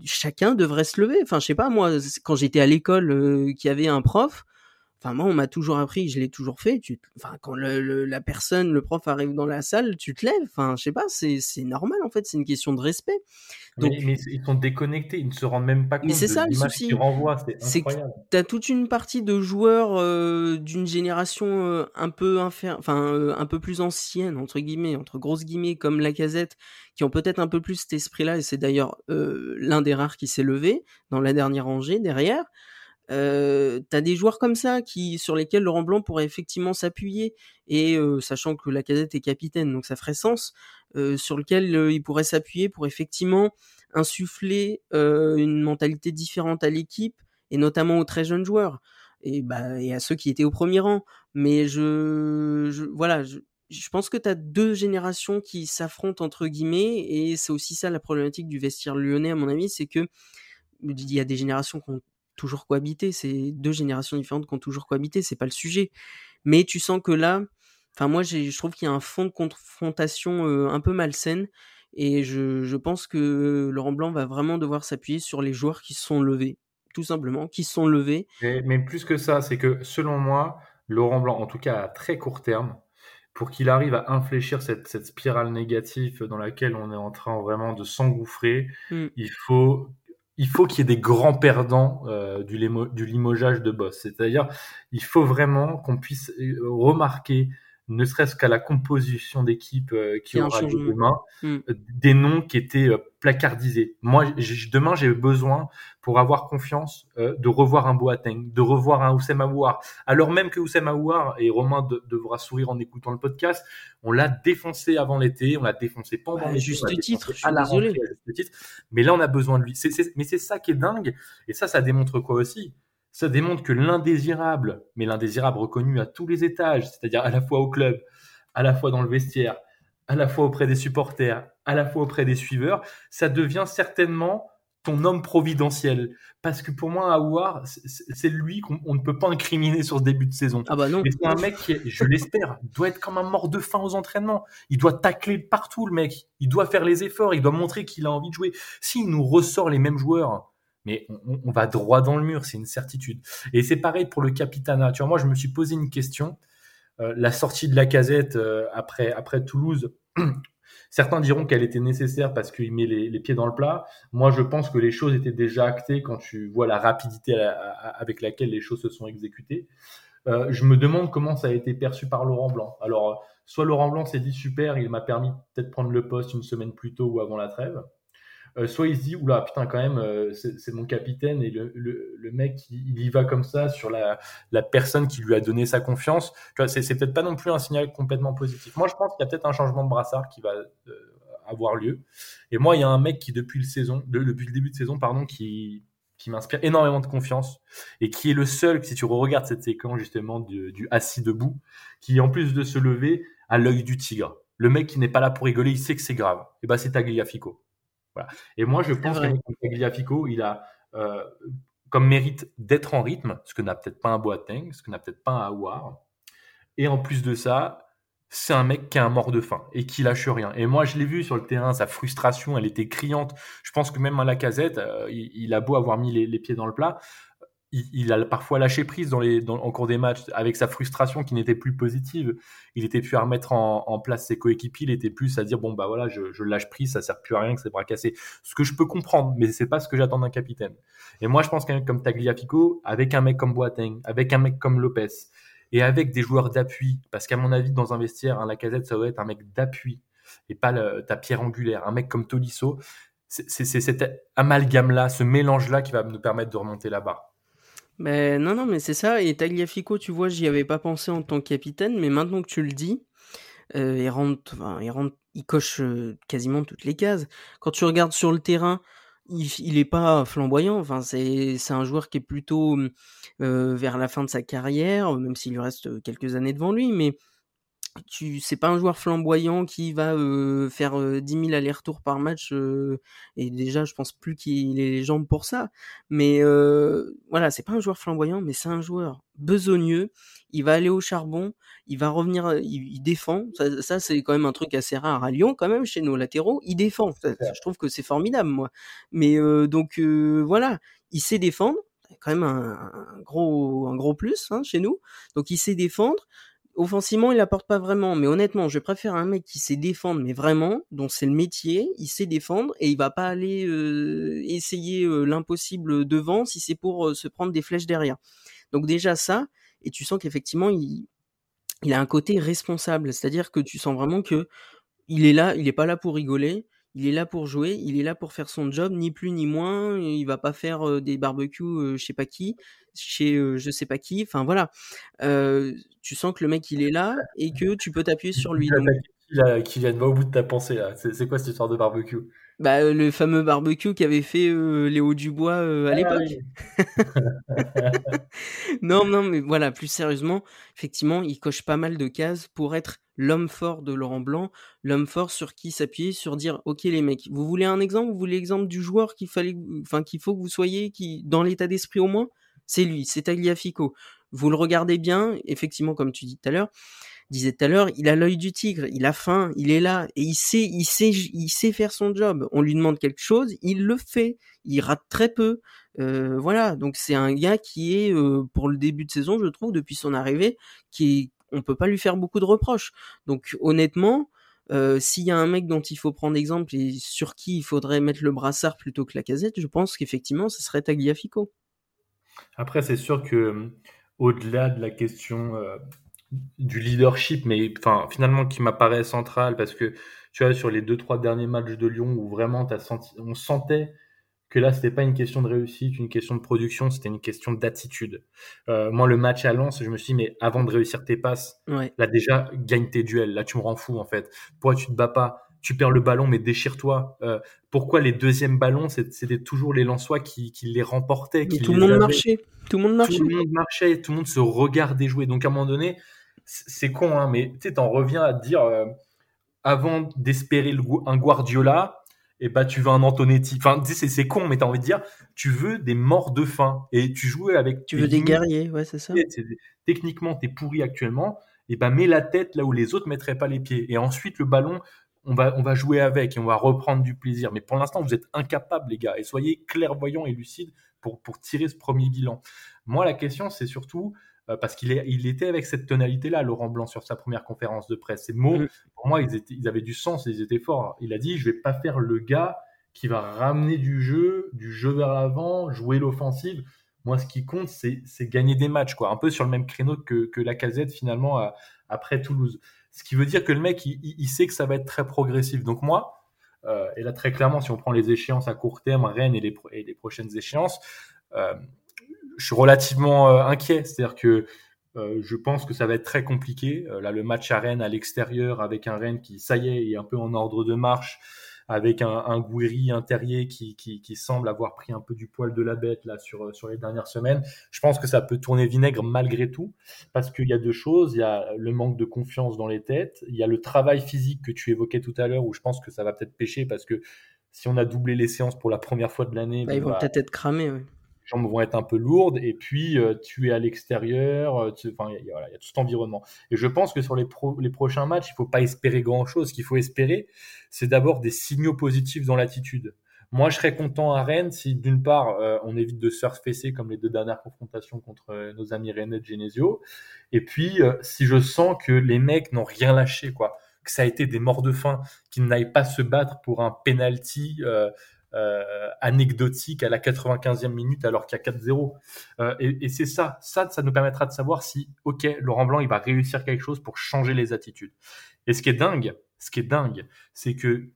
chacun devrait se lever. Enfin, je sais pas moi, quand j'étais à l'école, qui avait un prof, Enfin, moi, on m'a toujours appris, je l'ai toujours fait. Tu, enfin, quand le, la personne, le prof arrive dans la salle, tu te lèves. Enfin, je sais pas, c'est, c'est normal en fait, c'est une question de respect. Donc, mais, ils sont déconnectés, ils ne se rendent même pas compte mais c'est ça, le souci. C'est incroyable. T'as toute une partie de joueurs euh, d'une génération euh, un peu enfin euh, un peu plus ancienne entre guillemets, entre grosses guillemets, comme Lacazette, qui ont peut-être un peu plus cet esprit-là. Et c'est d'ailleurs l'un des rares qui s'est levé dans la dernière rangée derrière. Euh, t'as des joueurs comme ça qui sur lesquels Laurent Blanc pourrait effectivement s'appuyer et euh, sachant que la Lacazette est capitaine donc ça ferait sens euh, sur lequel il pourrait s'appuyer pour effectivement insuffler une mentalité différente à l'équipe et notamment aux très jeunes joueurs et bah et à ceux qui étaient au premier rang. Mais je, je voilà je, je pense que tu as deux générations qui s'affrontent entre guillemets et c'est aussi ça la problématique du vestiaire lyonnais à mon avis c'est que il y a des générations qui ont toujours cohabité. C'est deux générations différentes qui ont toujours cohabité. C'est pas le sujet. Mais tu sens que là, Enfin, moi, je trouve qu'il y a un fond de confrontation un peu malsaine. Et je, je pense que Laurent Blanc va vraiment devoir s'appuyer sur les joueurs qui se sont levés, tout simplement, qui se sont levés. Mais, plus que ça, c'est que selon moi, Laurent Blanc, en tout cas à très court terme, pour qu'il arrive à infléchir cette, cette, spirale négative dans laquelle on est en train vraiment de s'engouffrer, mmh. il faut il faut qu'il y ait des grands perdants euh, du, du, limogeage de boss. C'est-à-dire, il faut vraiment qu'on puisse euh, remarquer ne serait-ce qu'à la composition d'équipe euh, qui aura lieu demain, hmm. euh, des noms qui étaient euh, placardisés. Moi, demain, j'ai besoin, pour avoir confiance, de revoir un Boateng, de revoir un Oussem Aouar. Alors même que Oussem Aouar, et Romain devra sourire en écoutant le podcast, on l'a défoncé avant l'été, on l'a défoncé pendant l'été. Juste titre, je suis désolé. Mais là, on a besoin de lui. mais c'est ça qui est dingue. Et ça, ça démontre quoi aussi? Ça démontre que l'indésirable, mais l'indésirable reconnu à tous les étages, c'est-à-dire à la fois au club, à la fois dans le vestiaire, à la fois auprès des supporters, à la fois auprès des suiveurs, ça devient certainement ton homme providentiel. Parce que pour moi, Aouar, c'est lui qu'on ne peut pas incriminer sur ce début de saison. Ah bah non. c'est un mec qui, je l'espère, doit être comme un mort de faim aux entraînements. Il doit tacler partout, le mec. Il doit faire les efforts. Il doit montrer qu'il a envie de jouer. S'il nous ressort les mêmes joueurs, mais on, va droit dans le mur, c'est une certitude. Et c'est pareil pour le capitana. Tu moi, je me suis posé une question. Euh, la sortie de la casette euh, après, après Toulouse, certains diront qu'elle était nécessaire parce qu'il met les, pieds dans le plat. Moi, je pense que les choses étaient déjà actées quand tu vois la rapidité avec laquelle les choses se sont exécutées. Euh, je me demande comment ça a été perçu par Laurent Blanc. Alors, soit Laurent Blanc s'est dit super, il m'a permis peut-être prendre le poste une semaine plus tôt ou avant la trêve. Euh, soit il se dit oula putain quand même euh, c'est mon capitaine et le, le, mec il, y va comme ça sur la, la personne qui lui a donné sa confiance tu vois c'est peut-être pas non plus un signal complètement positif moi je pense qu'il y a peut-être un changement de brassard qui va euh, avoir lieu et moi il y a un mec qui depuis le saison depuis le début de saison pardon qui qui m'inspire énormément de confiance et qui est le seul, si tu regardes cette séquence justement du, du assis debout, qui en plus de se lever, a l'œil du tigre. Le mec qui n'est pas là pour rigoler, il sait que c'est grave. Et ben c'est Tagliafico. Et moi, je pense que Tagliafico, il a euh, comme mérite d'être en rythme, ce que n'a peut-être pas un Boateng, ce que n'a peut-être pas un Aouar. Et en plus de ça, c'est un mec qui a un mort de faim et qui lâche rien. Et moi, je l'ai vu sur le terrain, sa frustration, elle était criante. Je pense que même à la casette, euh, il, a beau avoir mis les, pieds dans le plat, il, a parfois lâché prise dans les, en cours des matchs avec sa frustration qui n'était plus positive. Il était plus à remettre en, place ses coéquipiers. Il était plus à dire bon bah voilà, je, lâche prise, ça sert plus à rien que c'est bras cassés. Ce que je peux comprendre, mais c'est pas ce que j'attends d'un capitaine. Et moi, je pense qu'un mec comme Tagliafico, avec un mec comme Boateng, avec un mec comme Lopez et avec des joueurs d'appui, parce qu'à mon avis, dans un vestiaire, un Lacazette, ça doit être un mec d'appui et pas ta pierre angulaire. Un mec comme Tolisso, c'est cet amalgame-là, ce mélange-là qui va nous permettre de remonter la barre. Ben non, non, mais c'est ça. Et Tagliafico, tu vois, j'y avais pas pensé en tant que capitaine, mais maintenant que tu le dis, euh, il rentre, enfin, il rentre, il coche euh, quasiment toutes les cases. Quand tu regardes sur le terrain, il, il est pas flamboyant. Enfin, c'est, c'est un joueur qui est plutôt euh, vers la fin de sa carrière, même s'il lui reste quelques années devant lui, mais tu c'est pas un joueur flamboyant qui va euh, faire euh, 10 000 allers-retours par match euh, et déjà je pense plus qu'il ait les jambes pour ça. Mais euh, voilà c'est pas un joueur flamboyant mais c'est un joueur besogneux. Il va aller au charbon il va revenir euh, il, défend. Ça, ça c'est quand même un truc assez rare à Lyon quand même chez nos latéraux. Il défend. Je trouve que c'est formidable moi. Mais donc voilà. Il sait défendre. Quand même un, un, gros un gros plus hein, chez nous. Donc il sait défendre offensivement, il apporte pas vraiment, mais honnêtement, je préfère un mec qui sait défendre, mais vraiment, dont c'est le métier, il sait défendre et il va pas aller euh, essayer euh, l'impossible devant si c'est pour euh, se prendre des flèches derrière. Donc déjà ça, et tu sens qu'effectivement, il, il a un côté responsable, c'est-à-dire que tu sens vraiment que il est là, il est pas là pour rigoler, il est là pour jouer, il est là pour faire son job, ni plus ni moins. Il va pas faire des barbecues, je sais pas qui, chez je sais pas qui. Enfin voilà, tu sens que le mec il est là et que tu peux t'appuyer sur lui. Qui vient va au bout de ta pensée là. C'est quoi cette histoire de barbecue? Bah, le fameux barbecue qu'avait fait Léo Dubois à ah l'époque. non, non, mais voilà, plus sérieusement, effectivement, il coche pas mal de cases pour être l'homme fort de Laurent Blanc, l'homme fort sur qui s'appuyer, sur dire ok les mecs, vous voulez un exemple, vous voulez l'exemple du joueur qu'il fallait, enfin qu'il faut que vous soyez, qui dans l'état d'esprit au moins, c'est lui, c'est Tagliafico. Vous le regardez bien, effectivement comme tu dis tout à l'heure, disais tout à l'heure, il a l'œil du tigre, il a faim, il est là et il sait, il sait, il sait faire son job. On lui demande quelque chose, il le fait. Il rate très peu. Euh, voilà, donc c'est un gars qui est euh, pour le début de saison, je trouve, depuis son arrivée, qui on peut pas lui faire beaucoup de reproches. Donc honnêtement, euh, s'il y a un mec dont il faut prendre exemple et sur qui il faudrait mettre le brassard plutôt que la casette, je pense qu'effectivement, ce serait Tagliafico. Après, c'est sûr que au-delà de la question du leadership, mais enfin finalement qui m'apparaît central parce que tu vois sur les deux trois derniers matchs de Lyon où vraiment as senti, on sentait que là c'était pas une question de réussite, une question de production, c'était une question d'attitude. Euh, moi le match à Lens, je me suis dit mais avant de réussir tes passes, là déjà gagne tes duels, là tu me rends fou en fait. Pourquoi tu te bats pas tu perds le ballon, mais déchire-toi. Euh, pourquoi les deuxièmes ballons, c'était toujours les Lensois qui, qui les remportaient qui tout le monde marchait. Tout le monde marchait. Tout le monde marchait, tout le monde se regardait jouer. Donc à un moment donné, c'est con, hein, mais tu sais, t'en reviens à te dire, euh, avant d'espérer un Guardiola, et eh bah, tu veux un Antonetti. Enfin, c'est con, mais t'as envie de dire, tu veux des morts de faim. Et tu jouais avec. Tu veux des guerriers, ouais, c'est ça. Techniquement, t'es pourri actuellement. Et bah, mets la tête là où les autres mettraient pas les pieds. Et ensuite, le ballon, on va, on va jouer avec et on va reprendre du plaisir. Mais pour l'instant, vous êtes incapables, les gars. Et soyez clairvoyants et lucides pour, pour tirer ce premier bilan. Moi, la question, c'est surtout, parce qu'il il était avec cette tonalité-là, Laurent Blanc, sur sa première conférence de presse. Ces mots, pour moi, ils, étaient, ils avaient du sens, ils étaient forts. Il a dit, je vais pas faire le gars qui va ramener du jeu, du jeu vers l'avant, jouer l'offensive. Moi, ce qui compte, c'est gagner des matchs, quoi. Un peu sur le même créneau que, que la casette, finalement, après Toulouse. Ce qui veut dire que le mec, il, sait que ça va être très progressif. Donc moi, euh, et là très clairement, si on prend les échéances à court terme, Rennes et les, et les prochaines échéances, euh, je suis relativement euh, inquiet. C'est-à-dire que euh, je pense que ça va être très compliqué. Euh, là, le match à Rennes à l'extérieur avec un Rennes qui, ça y est, est un peu en ordre de marche, avec un, un Gouiri, un Terrier qui, qui, qui, semble avoir pris un peu du poil de la bête là sur, sur les dernières semaines. Je pense que ça peut tourner vinaigre malgré tout, parce qu'il y a deux choses. Il y a le manque de confiance dans les têtes. Il y a le travail physique que tu évoquais tout à l'heure, où je pense que ça va peut-être pêcher, parce que si on a doublé les séances pour la première fois de l'année... Bah, ils vont bah, peut-être être cramés, oui jambes vont être un peu lourdes et puis euh, tu es à l'extérieur, euh, il y, a tout cet environnement. Et je pense que sur les, prochains matchs, il faut pas espérer grand-chose. Ce qu'il faut espérer, c'est d'abord des signaux positifs dans l'attitude. Moi, je serais content à Rennes si d'une part euh, on évite de surfacer comme les deux dernières confrontations contre nos amis Rennes de Genesio, et puis si je sens que les mecs n'ont rien lâché, quoi, que ça a été des morts de faim, qu'ils n'aillent pas se battre pour un penalty euh, anecdotique à la 95e minute alors qu'il y a 4-0. Euh, et, c'est ça, ça, ça nous permettra de savoir si, ok, Laurent Blanc, il va réussir quelque chose pour changer les attitudes. Et ce qui est dingue, ce qui est dingue, c'est que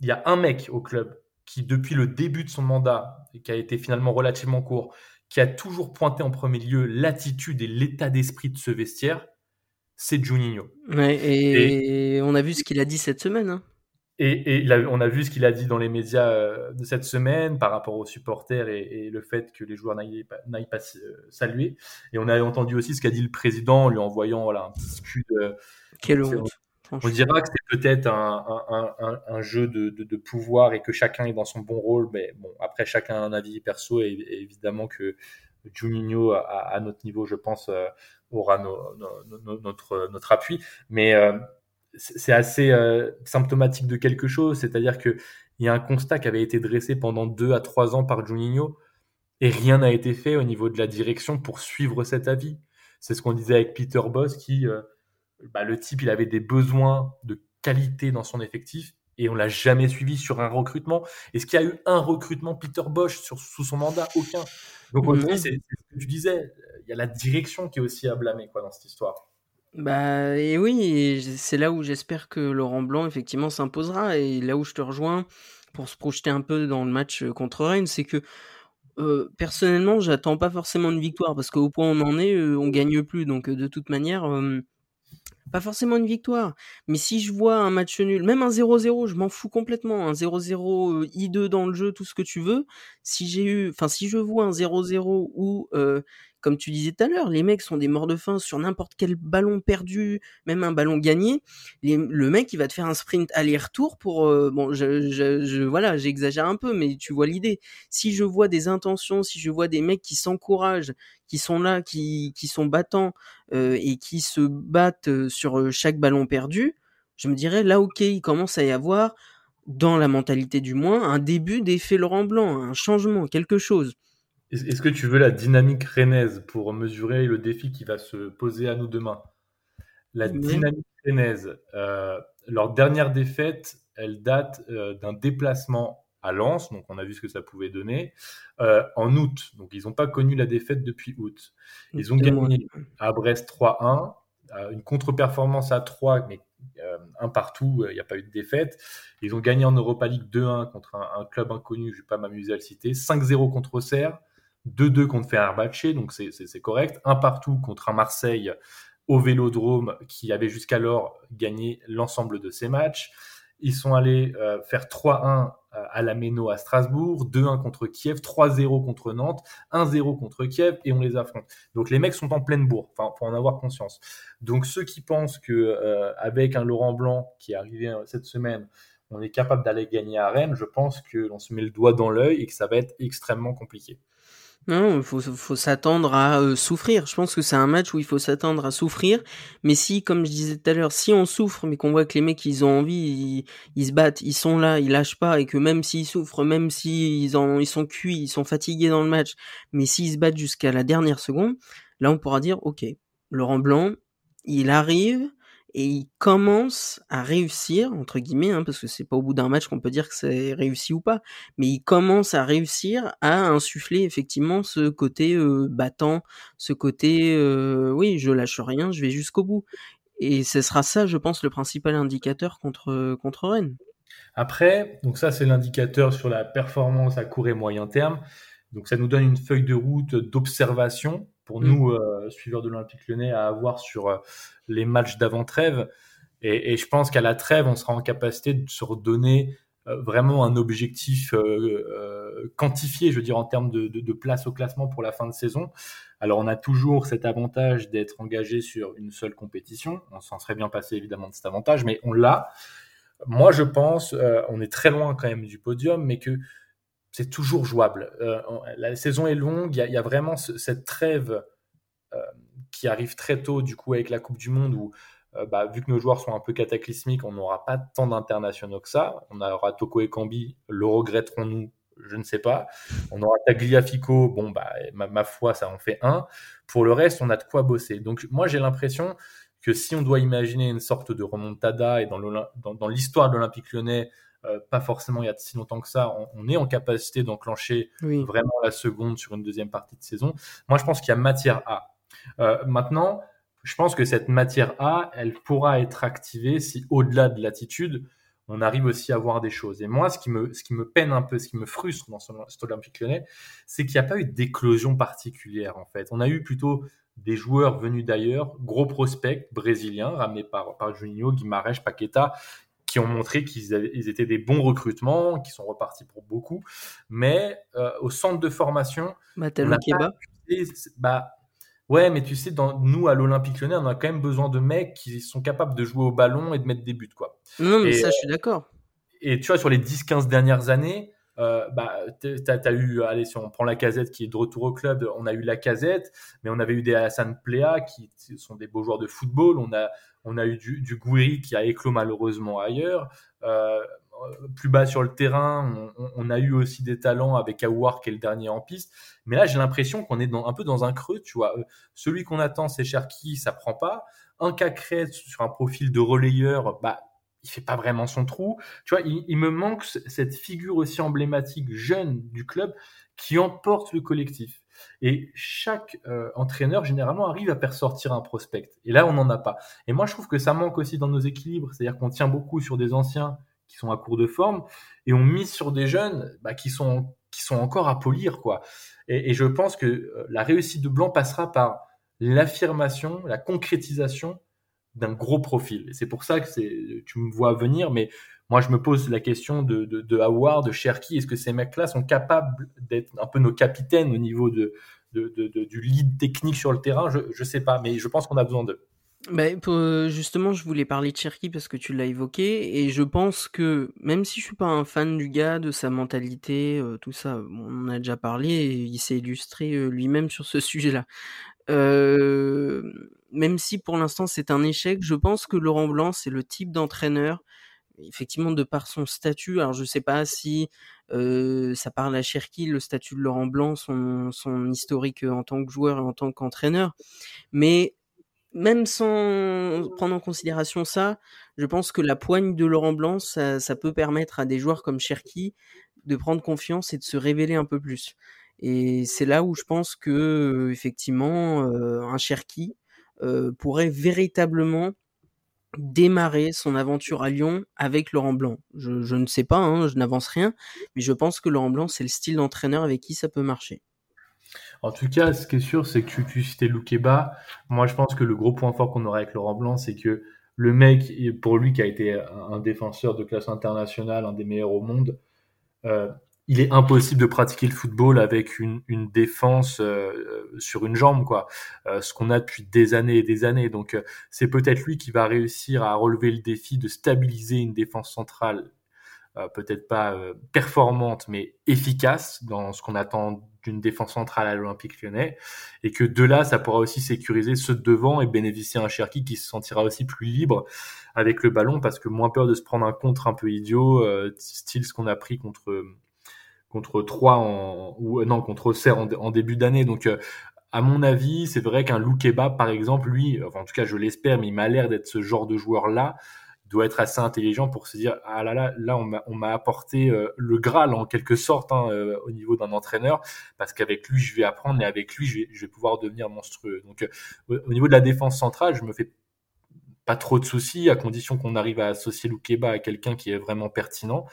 il y a un mec au club qui, depuis le début de son mandat, qui a été finalement relativement court, qui a toujours pointé en premier lieu l'attitude et l'état d'esprit de ce vestiaire, c'est Juninho. Ouais, et, on a vu ce qu'il a dit cette semaine. Hein. Et, et on a vu ce qu'il a dit dans les médias euh, de cette semaine par rapport aux supporters et, le fait que les joueurs n'aillent pas, pas euh, saluer. Et on a entendu aussi ce qu'a dit le président en lui envoyant voilà, un petit scud. Quelle honte. On dira que c'est peut-être un, un, un, un, jeu de, de, de, pouvoir et que chacun est dans son bon rôle. Mais bon, après, chacun a un avis perso et, évidemment que Juninho, à, à, notre niveau, je pense, euh, aura notre, notre appui. Mais c'est assez euh, symptomatique de quelque chose, c'est-à-dire que il y a un constat qui avait été dressé pendant deux à trois ans par Juninho et rien n'a été fait au niveau de la direction pour suivre cet avis. C'est ce qu'on disait avec Peter Boss qui, euh, bah, le type, il avait des besoins de qualité dans son effectif et on l'a jamais suivi sur un recrutement. Est-ce qu'il y a eu un recrutement Peter Bosch sur, sous son mandat? Aucun. Donc aujourd'hui, c'est ce que tu disais, il y a la direction qui est aussi à blâmer quoi dans cette histoire. Bah et oui, c'est là où j'espère que Laurent Blanc effectivement s'imposera et là où je te rejoins pour se projeter un peu dans le match euh, contre Rennes, c'est que euh, personnellement, j'attends pas forcément une victoire parce qu'au point où on en est, euh, on gagne plus. Donc de toute manière, pas forcément une victoire. Mais si je vois un match nul, même un 0-0, je m'en fous complètement. Un 0-0 I2 dans le jeu, tout ce que tu veux. Si j'ai eu, enfin si je vois un 0-0 ou comme tu disais tout à l'heure, les mecs sont des morts de faim sur n'importe quel ballon perdu, même un ballon gagné. le mec, il va te faire un sprint aller-retour pour, euh, bon, je, voilà, j'exagère un peu, mais tu vois l'idée. Si je vois des intentions, si je vois des mecs qui s'encouragent, qui sont là, qui, qui sont battants euh, et qui se battent euh, sur chaque ballon perdu, je me dirais là, ok, il commence à y avoir dans la mentalité du moins, un début d'effet Laurent Blanc, un changement, quelque chose. Est-ce que tu veux la dynamique rennaise pour mesurer le défi qui va se poser à nous demain? La dynamique rennaise, euh, leur dernière défaite, elle date euh, d'un déplacement à Lens, donc on a vu ce que ça pouvait donner, euh, en août. Donc ils n'ont pas connu la défaite depuis août. Ils ont gagné à Brest 3-1, une contre-performance à 3, mais euh, un partout, il n'y a pas eu de défaite. Ils ont gagné en Europa League 2-1 contre un, club inconnu, je ne vais pas m'amuser à le citer, 5-0 contre Auxerre, 2-2 contre Fenerbahçe, donc c'est correct, un partout contre un Marseille au Vélodrome qui avait jusqu'alors gagné l'ensemble de ses matchs. Ils sont allés euh, faire 3-1 euh, à la Méno à Strasbourg, 2-1 contre Kiev, 3-0 contre Nantes, 1-0 contre Kiev et on les affronte. Donc les mecs sont en pleine bourre, enfin faut en avoir conscience. Donc ceux qui pensent que euh, avec un Laurent Blanc qui est arrivé cette semaine, on est capable d'aller gagner à Rennes, je pense que l'on se met le doigt dans l'œil et que ça va être extrêmement compliqué. Non, faut, faut s'attendre à euh, souffrir. Je pense que c'est un match où il faut s'attendre à souffrir. Mais si, comme je disais tout à l'heure, si on souffre, mais qu'on voit que les mecs, ils ont envie, ils, se battent, ils sont là, ils lâchent pas, et que même s'ils souffrent, même s'ils ils sont cuits, ils sont fatigués dans le match, mais s'ils se battent jusqu'à la dernière seconde, là, on pourra dire, ok, Laurent Blanc, il arrive, et il commence à réussir entre guillemets hein, parce que c'est pas au bout d'un match qu'on peut dire que c'est réussi ou pas mais il commence à réussir à insuffler effectivement ce côté euh, battant ce côté euh, oui je lâche rien je vais jusqu'au bout. Et ce sera ça je pense le principal indicateur contre contre Rennes. Après donc ça c'est l'indicateur sur la performance à court et moyen terme. Donc ça nous donne une feuille de route d'observation pour mmh. nous, euh, suiveurs de l'Olympique lyonnais, à avoir sur euh, les matchs d'avant-trêve. Et, je pense qu'à la trêve, on sera en capacité de se redonner euh, vraiment un objectif quantifié, je veux dire, en termes de, place au classement pour la fin de saison. Alors, on a toujours cet avantage d'être engagé sur une seule compétition. On s'en serait bien passé, évidemment, de cet avantage, mais on l'a. Moi, je pense, on est très loin quand même du podium, mais que c'est toujours jouable. Euh, la saison est longue, il y, a vraiment cette trêve euh, qui arrive très tôt, du coup, avec la Coupe du Monde, où, euh, bah, vu que nos joueurs sont un peu cataclysmiques, on n'aura pas tant d'internationaux que ça. On aura Toko et Kambi, le regretterons-nous? Je ne sais pas. On aura Tagliafico, bon, bah, ma, ma, foi, ça en fait un. Pour le reste, on a de quoi bosser. Donc, moi, j'ai l'impression que si on doit imaginer une sorte de remontada, et dans l'histoire de l'Olympique lyonnais, euh, pas forcément il y a si longtemps que ça, on, est en capacité d'enclencher vraiment la seconde sur une deuxième partie de saison. Moi, je pense qu'il y a matière A. Euh, maintenant, je pense que cette matière A, elle pourra être activée si au-delà de l'attitude, on arrive aussi à voir des choses. Et moi, ce qui me, ce qui me peine un peu, ce qui me frustre dans cet Olympique lyonnais, c'est qu'il n'y a pas eu d'éclosion particulière, en fait. On a eu plutôt des joueurs venus d'ailleurs, gros prospects brésiliens, ramenés par, par Juninho, Guimarães, Paqueta, qui ont montré qu'ils étaient des bons recrutements, qui sont repartis pour beaucoup. Mais euh, au centre de formation, bah, on bah, ouais, mais tu sais, dans, nous à l'Olympique Lyonnais, on a quand même besoin de mecs qui sont capables de jouer au ballon et de mettre des buts, quoi. Non, mais ça, je suis d'accord. Et tu vois, sur les 10-15 dernières années, euh, bah, tu as, eu, allez, si on prend la casette qui est de retour au club, on a eu la casette, mais on avait eu des Hassan Plea qui sont des beaux joueurs de football. On a, on a eu du, du Gouiri qui a éclos malheureusement ailleurs. Euh, plus bas sur le terrain, on, a eu aussi des talents avec Aouar qui est le dernier en piste. Mais là, j'ai l'impression qu'on est un peu dans un creux, tu vois. Euh, celui qu'on attend, c'est Cherki, ça prend pas. Un Cacré sur un profil de relayeur, bah, il fait pas vraiment son trou. Tu vois, il, me manque cette figure aussi emblématique jeune du club qui emporte le collectif. Et chaque euh, entraîneur, généralement, arrive à faire sortir un prospect. Et là, on n'en a pas. Et moi, je trouve que ça manque aussi dans nos équilibres. C'est-à-dire qu'on tient beaucoup sur des anciens qui sont à court de forme et on mise sur des jeunes bah, qui, sont, qui sont encore à polir. quoi. Et, je pense que euh, la réussite de Blanc passera par l'affirmation, la concrétisation d'un gros profil. Et c'est pour ça que tu me vois venir, mais moi je me pose la question de, de, de Howard, de Cherky, est-ce que ces mecs-là sont capables d'être un peu nos capitaines au niveau de, du lead technique sur le terrain, je ne sais pas, mais je pense qu'on a besoin d'eux. Bah, justement, je voulais parler de Cherki parce que tu l'as évoqué, et je pense que même si je suis pas un fan du gars, de sa mentalité, tout ça, on en a déjà parlé, et il s'est illustré lui-même sur ce sujet-là. même si pour l'instant c'est un échec, je pense que Laurent Blanc, c'est le type d'entraîneur effectivement de par son statut, alors je sais pas si ça parle à Cherki, le statut de Laurent Blanc, son, son historique en tant que joueur et en tant qu'entraîneur, mais même sans prendre en considération ça, je pense que la poigne de Laurent Blanc, ça, peut permettre à des joueurs comme Cherki de prendre confiance et de se révéler un peu plus. Et c'est là où je pense que effectivement un Cherki pourrait véritablement démarrer son aventure à Lyon avec Laurent Blanc. Je, ne sais pas, hein, je n'avance rien, mais je pense que Laurent Blanc, c'est le style d'entraîneur avec qui ça peut marcher. En tout cas, ce qui est sûr, c'est que tu, tu citais Loukeba. Moi, je pense que le gros point fort qu'on aurait avec Laurent Blanc, c'est que le mec, pour lui qui a été un défenseur de classe internationale, un des meilleurs au monde, euh, il est impossible de pratiquer le football avec une, une défense euh, sur une jambe, quoi. Euh, ce qu'on a depuis des années et des années. Donc, euh, c'est peut-être lui qui va réussir à relever le défi de stabiliser une défense centrale, peut-être pas performante, mais efficace dans ce qu'on attend d'une défense centrale à l'Olympique lyonnais. Et que de là, ça pourra aussi sécuriser ceux de devant et bénéficier à un Cherki qui se sentira aussi plus libre avec le ballon parce que moins peur de se prendre un contre un peu idiot, style ce qu'on a pris contre contre 3 en, ou non contre Auxerre en, début d'année. Donc euh, à mon avis, c'est vrai qu'un Loukeba, par exemple, lui, enfin, en tout cas je l'espère, mais il m'a l'air d'être ce genre de joueur-là, doit être assez intelligent pour se dire ah là là là on m'a apporté euh, le graal en quelque sorte hein, euh, au niveau d'un entraîneur parce qu'avec lui je vais apprendre et avec lui je vais, je vais pouvoir devenir monstrueux donc au niveau de la défense centrale je me fais pas trop de soucis à condition qu'on arrive à associer Loukeba à quelqu'un qui est vraiment pertinent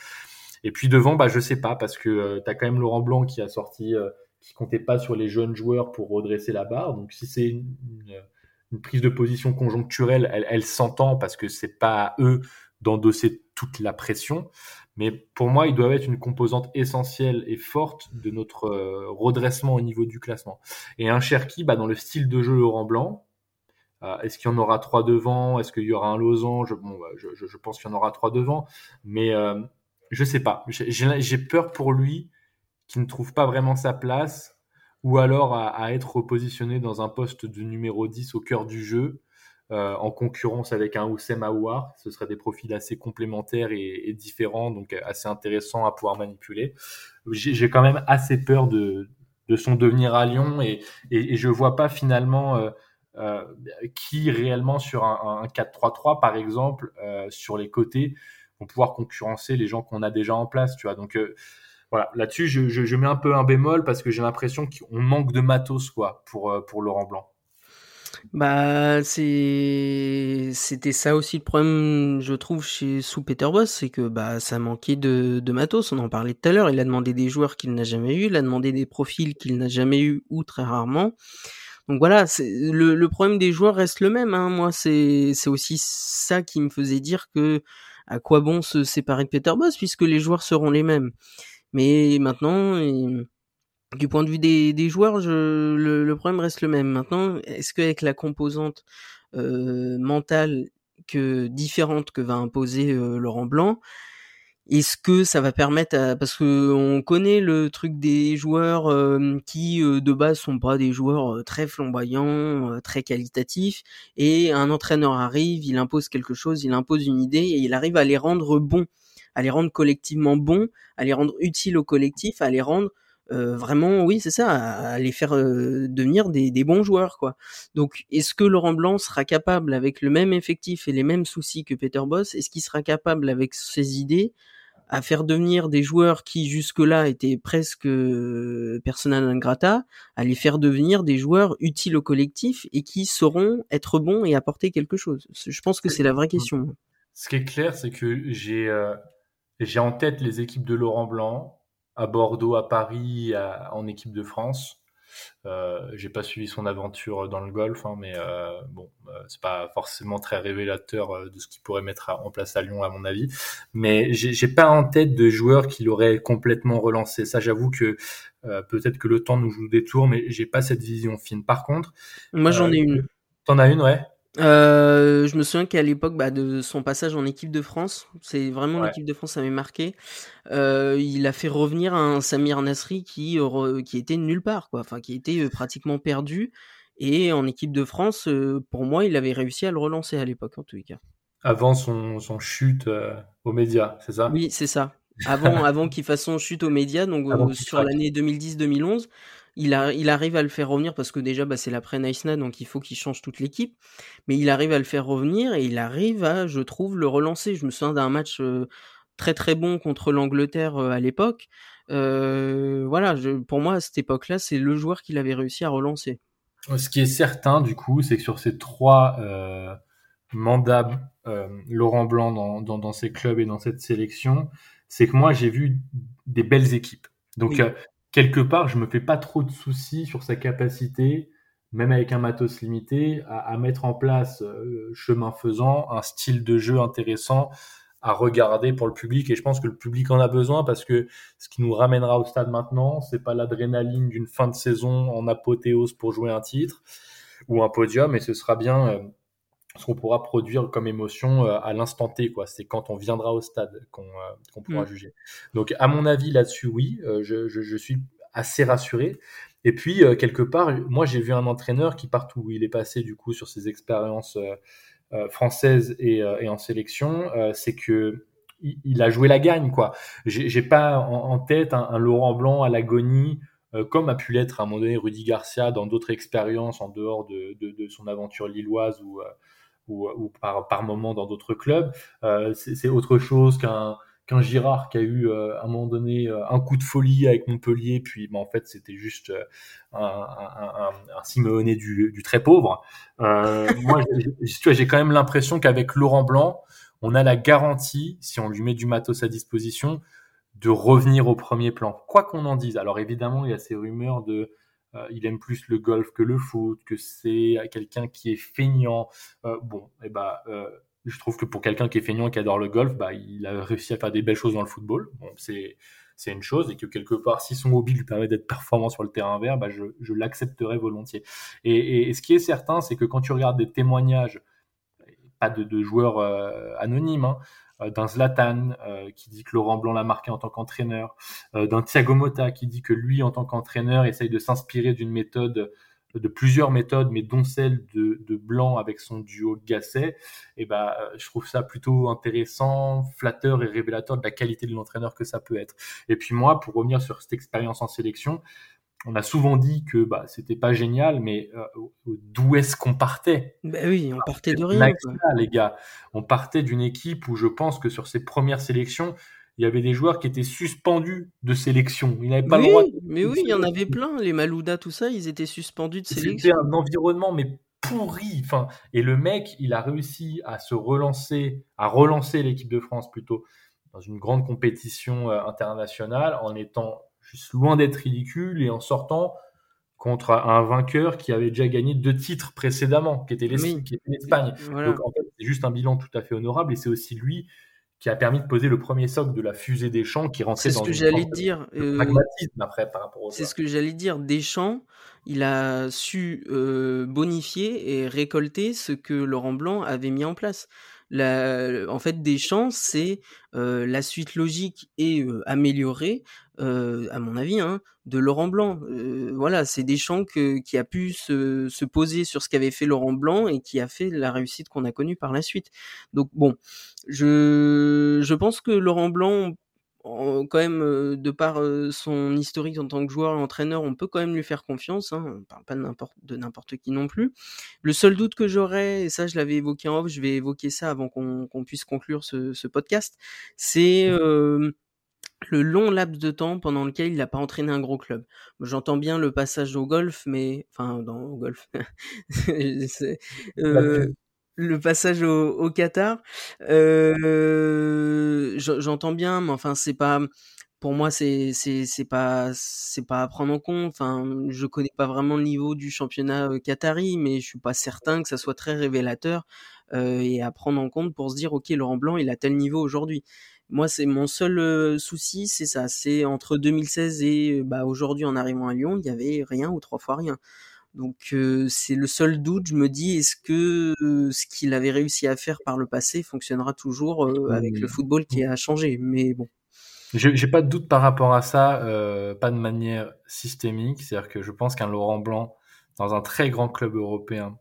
et puis devant, bah, je sais pas, parce que euh, tu as quand même Laurent Blanc qui a sorti, euh, qui comptait pas sur les jeunes joueurs pour redresser la barre. Donc si c'est une, prise de position conjoncturelle, elle, s'entend parce que c'est pas à eux d'endosser toute la pression. Mais pour moi, ils doivent être une composante essentielle et forte de notre euh, redressement au niveau du classement. Et un Cherki, bah, dans le style de jeu Laurent Blanc, est-ce qu'il y en aura trois devant? Est-ce qu'il y aura un losange bon, bah, je, pense qu'il y en aura trois devant. Mais je sais pas. J'ai peur pour lui qu'il ne trouve pas vraiment sa place ou alors à, être repositionné dans un poste de numéro 10 au cœur du jeu euh, en concurrence avec un Oussem Aouar. Ce seraient des profils assez complémentaires et, différents, donc assez intéressants à pouvoir manipuler. J'ai quand même assez peur de, son devenir à Lyon et, et, je vois pas finalement euh, euh, qui réellement sur un 4-3-3 par exemple sur les côtés pouvoir concurrencer les gens qu'on a déjà en place, tu vois. Donc euh, voilà, là-dessus, je, mets un peu un bémol parce que j'ai l'impression qu'on manque de matos, quoi, pour, euh, pour Laurent Blanc. Bah, c'était ça aussi le problème, je trouve, chez sous Peter Boss, c'est que bah ça manquait de, matos. On en parlait tout à l'heure. Il a demandé des joueurs qu'il n'a jamais eu, il a demandé des profils qu'il n'a jamais eu ou très rarement. Donc voilà, le, le problème des joueurs reste le même. Hein. Moi, c'est c'est aussi ça qui me faisait dire que à quoi bon se séparer de Peter Boss puisque les joueurs seront les mêmes. Mais maintenant, du point de vue des, joueurs, le, problème reste le même. Maintenant, est-ce qu'avec la composante euh, mentale que différente que va imposer euh, Laurent Blanc, est-ce que ça va permettre à... parce que on connaît le truc des joueurs qui de base sont pas des joueurs très flamboyants, très qualitatifs et un entraîneur arrive, il impose quelque chose, il impose une idée et il arrive à les rendre bons, à les rendre collectivement bons, à les rendre utiles au collectif, à les rendre vraiment, oui, c'est ça, à, les faire devenir des, des, bons joueurs, quoi. Donc, est-ce que Laurent Blanc sera capable, avec le même effectif et les mêmes soucis que Peter Boss, est-ce qu'il sera capable, avec ses idées, à faire devenir des joueurs qui jusque-là étaient presque euh, persona non grata, à les faire devenir des joueurs utiles au collectif et qui sauront être bons et apporter quelque chose? Je pense que c'est la vraie question. Ce qui est clair, c'est que j'ai euh, j'ai en tête les équipes de Laurent Blanc à Bordeaux, à Paris, en équipe de France. Euh, j'ai pas suivi son aventure dans le golf, hein, mais euh, bon, euh, c'est pas forcément très révélateur de ce qu'il pourrait mettre en place à Lyon, à mon avis. Mais j'ai pas en tête de joueur qui l'aurait complètement relancé. Ça, j'avoue que peut-être que le temps nous joue des tours, mais j'ai pas cette vision fine. Par contre, moi j'en ai une. T'en as une, ouais? Euh, je me souviens qu'à l'époque bah, de son passage en équipe de France, c'est vraiment l'équipe de France, ça m'est marqué. Euh, il a fait revenir un Samir Nasri qui qui était nulle part, quoi, enfin qui était euh, pratiquement perdu. Et en équipe de France, pour moi, il avait réussi à le relancer à l'époque, en tous les cas. Avant son, son chute aux médias, c'est ça? Oui, c'est ça. Avant, avant qu'il fasse son chute aux médias, donc sur l'année 2010-2011 il, arrive à le faire revenir parce que déjà bah, c'est l'après Naïsna donc il faut qu'il change toute l'équipe. Mais il arrive à le faire revenir et il arrive à je trouve le relancer. Je me souviens d'un match très très bon contre l'Angleterre à l'époque. Voilà pour moi à cette époque là c'est le joueur qu'il avait réussi à relancer. Ce qui est certain du coup c'est que sur ces trois mandats Laurent Blanc dans, dans, ces clubs et dans cette sélection c'est que moi j'ai vu des belles équipes. Donc quelque part, je me fais pas trop de soucis sur sa capacité, même avec un matos limité, à, mettre en place, euh, chemin faisant, un style de jeu intéressant à regarder pour le public. Et je pense que le public en a besoin parce que ce qui nous ramènera au stade maintenant, c'est pas l'adrénaline d'une fin de saison en apothéose pour jouer un titre ou un podium, et ce sera bien euh, ce qu'on pourra produire comme émotion euh, à l'instant T, quoi. C'est quand on viendra au stade qu'on euh, pourra mm. juger. Donc, à mon avis, là-dessus, oui, euh, je, je, je, suis assez rassuré. Et puis, quelque part, moi, j'ai vu un entraîneur qui, partout où il est passé, du coup, sur ses expériences françaises et, et, en sélection, c'est que il, a joué la gagne, quoi. J'ai pas en, tête un, un, Laurent Blanc à l'agonie, comme a pu l'être à un moment donné Rudy Garcia dans d'autres expériences en dehors de, de, de son aventure lilloise ou ou, par, par moment dans d'autres clubs. Euh, c'est autre chose qu'un Girard qui a eu euh, à un moment donné euh, un coup de folie avec Montpellier, puis bah, en fait c'était juste un, un, du, très pauvre. Moi, j'ai quand même l'impression qu'avec Laurent Blanc, on a la garantie, si on lui met du matos à disposition, de revenir au premier plan, quoi qu'on en dise. Alors évidemment, il y a ces rumeurs de il aime plus le golf que le foot, que c'est quelqu'un qui est feignant. Euh, bon, et eh ben, euh, je trouve que pour quelqu'un qui est feignant et qui adore le golf, bah, il a réussi à faire des belles choses dans le football. Bon, c'est c'est une chose et que quelque part, si son hobby lui permet d'être performant sur le terrain vert, bah, je, je l'accepterai volontiers. Et, et, ce qui est certain, c'est que quand tu regardes des témoignages, pas de, de joueurs anonymes, hein, euh, d'un Zlatan euh, qui dit que Laurent Blanc l'a marqué en tant qu'entraîneur, euh, d'un Thiago Motta qui dit que lui, en tant qu'entraîneur, essaye de s'inspirer d'une méthode de plusieurs méthodes, mais dont celle de, de Blanc avec son duo Gasset, et eh ben, je trouve ça plutôt intéressant, flatteur et révélateur de la qualité de l'entraîneur que ça peut être. Et puis moi, pour revenir sur cette expérience en sélection, on a souvent dit que bah, c'était pas génial, mais euh, d'où est-ce qu'on partait? Ben oui, on partait de rien. les gars, on partait d'une équipe où je pense que sur ces premières sélections, il y avait des joueurs qui étaient suspendus de sélection. Ils n'avaient pas le droit. mais oui, il y en avait plein. Les Malouda, tout ça, ils étaient suspendus de sélection. C'était un environnement mais pourri. Enfin, et le mec, il a réussi à se relancer, à relancer l'équipe de France plutôt dans une grande compétition euh, internationale en étant juste loin d'être ridicule et en sortant contre un vainqueur qui avait déjà gagné deux titres précédemment, qui était l'Espagne. Donc en fait, c'est juste un bilan tout à fait honorable et c'est aussi lui qui a permis de poser le premier socle de la fusée des champs qui rentrait dans ce que j'allais dire. Euh, pragmatisme après par rapport C'est ce que j'allais dire. Deschamps, il a su euh, bonifier et récolter ce que Laurent Blanc avait mis en place. La, en fait, Deschamps, c'est euh, la suite logique et euh, améliorée euh, à mon avis, hein, de Laurent Blanc. Euh, voilà, c'est Deschamps que, qui a pu se, se poser sur ce qu'avait fait Laurent Blanc et qui a fait la réussite qu'on a connue par la suite. Donc bon, je, je pense que Laurent Blanc, quand même, euh, de par son historique en tant que joueur et entraîneur, on peut quand même lui faire confiance. Hein, on parle pas de n'importe qui non plus. Le seul doute que j'aurais, et ça je l'avais évoqué en off, je vais évoquer ça avant qu'on qu'on puisse conclure ce, ce podcast, c'est euh, le long laps de temps pendant lequel il n'a pas entraîné un gros club. J'entends bien le passage au golf, mais enfin dans au golf, euh, le passage au, au Qatar. Euh, J'entends bien, mais enfin c'est pas pour moi, c'est c'est pas c'est pas à prendre en compte. Enfin, je connais pas vraiment le niveau du championnat euh, qatari, mais je suis pas certain que ça soit très révélateur euh, et à prendre en compte pour se dire ok, Laurent Blanc, il a tel niveau aujourd'hui. Moi, c'est mon seul euh, souci, c'est ça. C'est entre 2016 et bah aujourd'hui en arrivant à Lyon, il y avait rien ou trois fois rien. Donc c'est le seul doute. Je me dis, est-ce que ce qu'il avait réussi à faire par le passé fonctionnera toujours avec le football qui a changé Mais bon. J'ai pas de doute par rapport à ça, pas de manière systémique. C'est-à-dire que je pense qu'un Laurent Blanc, dans un très grand club européen,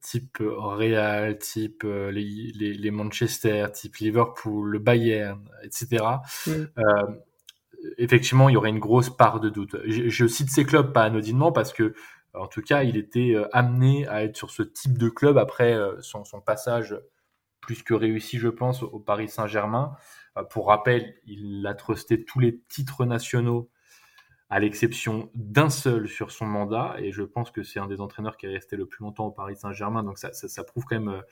type Real, type les, les, les, Manchester, type Liverpool, le Bayern, etc. effectivement, il y aurait une grosse part de doute. Je, cite ces clubs pas anodinement parce que, en tout cas, il était euh, amené à être sur ce type de club après son, son passage plus que réussi, je pense, au Paris Saint-Germain. Euh, pour rappel, il a trusté tous les titres nationaux à l'exception d'un seul sur son mandat, et je pense que c'est un des entraîneurs qui est resté le plus longtemps au Paris Saint-Germain, donc ça, ça, ça, prouve quand même euh,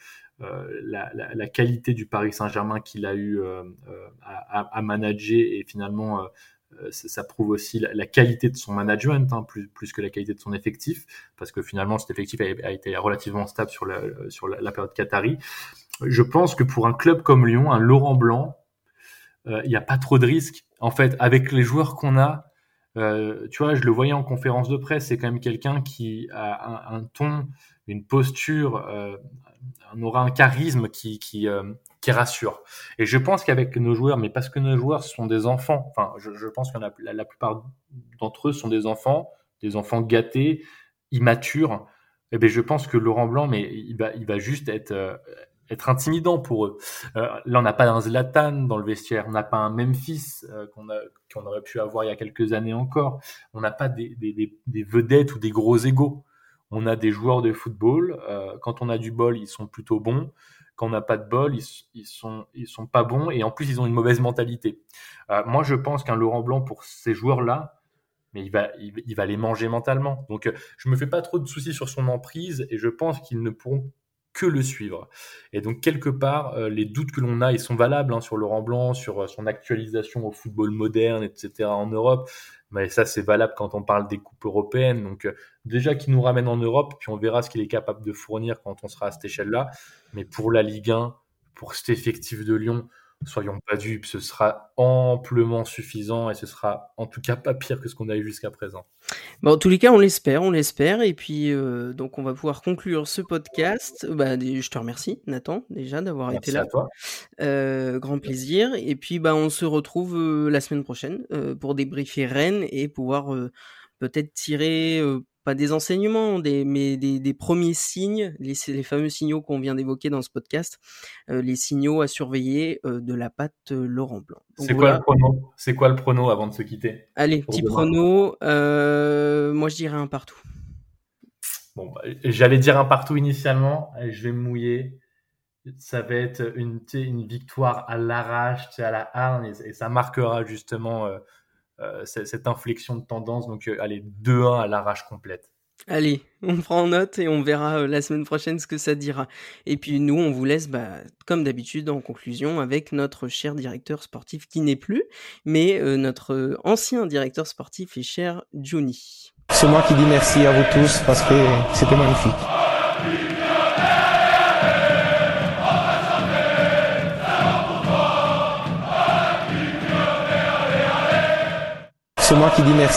euh la, la, la, qualité du Paris Saint-Germain qu'il a eu euh, euh à, à, manager, et finalement, ça, ça, prouve aussi la, la, qualité de son management, hein, plus, plus que la qualité de son effectif, parce que finalement, cet effectif a, été relativement stable sur la, sur la période Qatari. Je pense que pour un club comme Lyon, un Laurent Blanc, il n'y a pas trop de risques. En fait, avec les joueurs qu'on a, euh, tu vois, je le voyais en conférence de presse, c'est quand même quelqu'un qui a un, ton, une posture, euh, aura un charisme qui, qui, euh, qui rassure. Et je pense qu'avec nos joueurs, mais parce que nos joueurs sont des enfants, enfin, je, pense que la, la, plupart d'entre eux sont des enfants, des enfants gâtés, immatures. Et eh ben, je pense que Laurent Blanc, mais il va, il va juste être euh, être intimidant pour eux. Euh, là, on n'a pas un Zlatan dans le vestiaire, on n'a pas un Memphis euh, qu'on aurait pu avoir il y a quelques années encore. On n'a pas des, vedettes ou des gros égaux. On a des joueurs de football. Euh, quand on a du bol, ils sont plutôt bons. Quand on n'a pas de bol, ils, ils, sont sont pas bons et en plus ils ont une mauvaise mentalité. Moi, je pense qu'un Laurent Blanc pour ces joueurs-là, mais il va, il, va les manger mentalement. Donc, je me fais pas trop de soucis sur son emprise et je pense qu'ils ne pourront que le suivre. Et donc quelque part, euh, les doutes que l'on a, ils sont valables hein, sur Laurent Blanc, sur euh, son actualisation au football moderne, etc. en Europe. Mais ça, c'est valable quand on parle des coupes européennes. Donc euh, déjà qu'il nous ramène en Europe, puis on verra ce qu'il est capable de fournir quand on sera à cette échelle-là. Mais pour la Ligue 1, pour cet effectif de Lyon, soyons pas dupes, ce sera amplement suffisant et ce sera en tout cas pas pire que ce qu'on a eu jusqu'à présent. Bon, en tous les cas, on l'espère, on l'espère. Et puis, euh, donc, on va pouvoir conclure ce podcast. Bah, je te remercie, Nathan, déjà, d'avoir été là. À toi. Euh, grand plaisir. Et puis, bah, on se retrouve euh, la semaine prochaine pour débriefer Rennes et pouvoir peut-être tirer pas des enseignements, des, mais des, des premiers signes, les, les, fameux signaux qu'on vient d'évoquer dans ce podcast, euh, les signaux à surveiller euh, de la patte euh, Laurent Blanc. C'est voilà. quoi le prono? C'est quoi le prono avant de se quitter? Allez, petit demain. prono. euh, moi, je dirais un partout. Bon, bah, j'allais dire un partout initialement. Je vais me mouiller. Ça va être une, une victoire à l'arrache, à la harne, et, et, ça marquera justement cette inflexion de tendance. Donc, euh, allez, 2-1 à l'arrache complète. Allez, on prend note et on verra euh, la semaine prochaine ce que ça dira. Et puis nous, on vous laisse, bah, comme d'habitude, en conclusion, avec notre cher directeur sportif qui n'est plus, mais euh, notre ancien directeur sportif et cher Johnny. C'est moi qui dis merci à vous tous parce que c'était magnifique. C'est moi qui dis merci.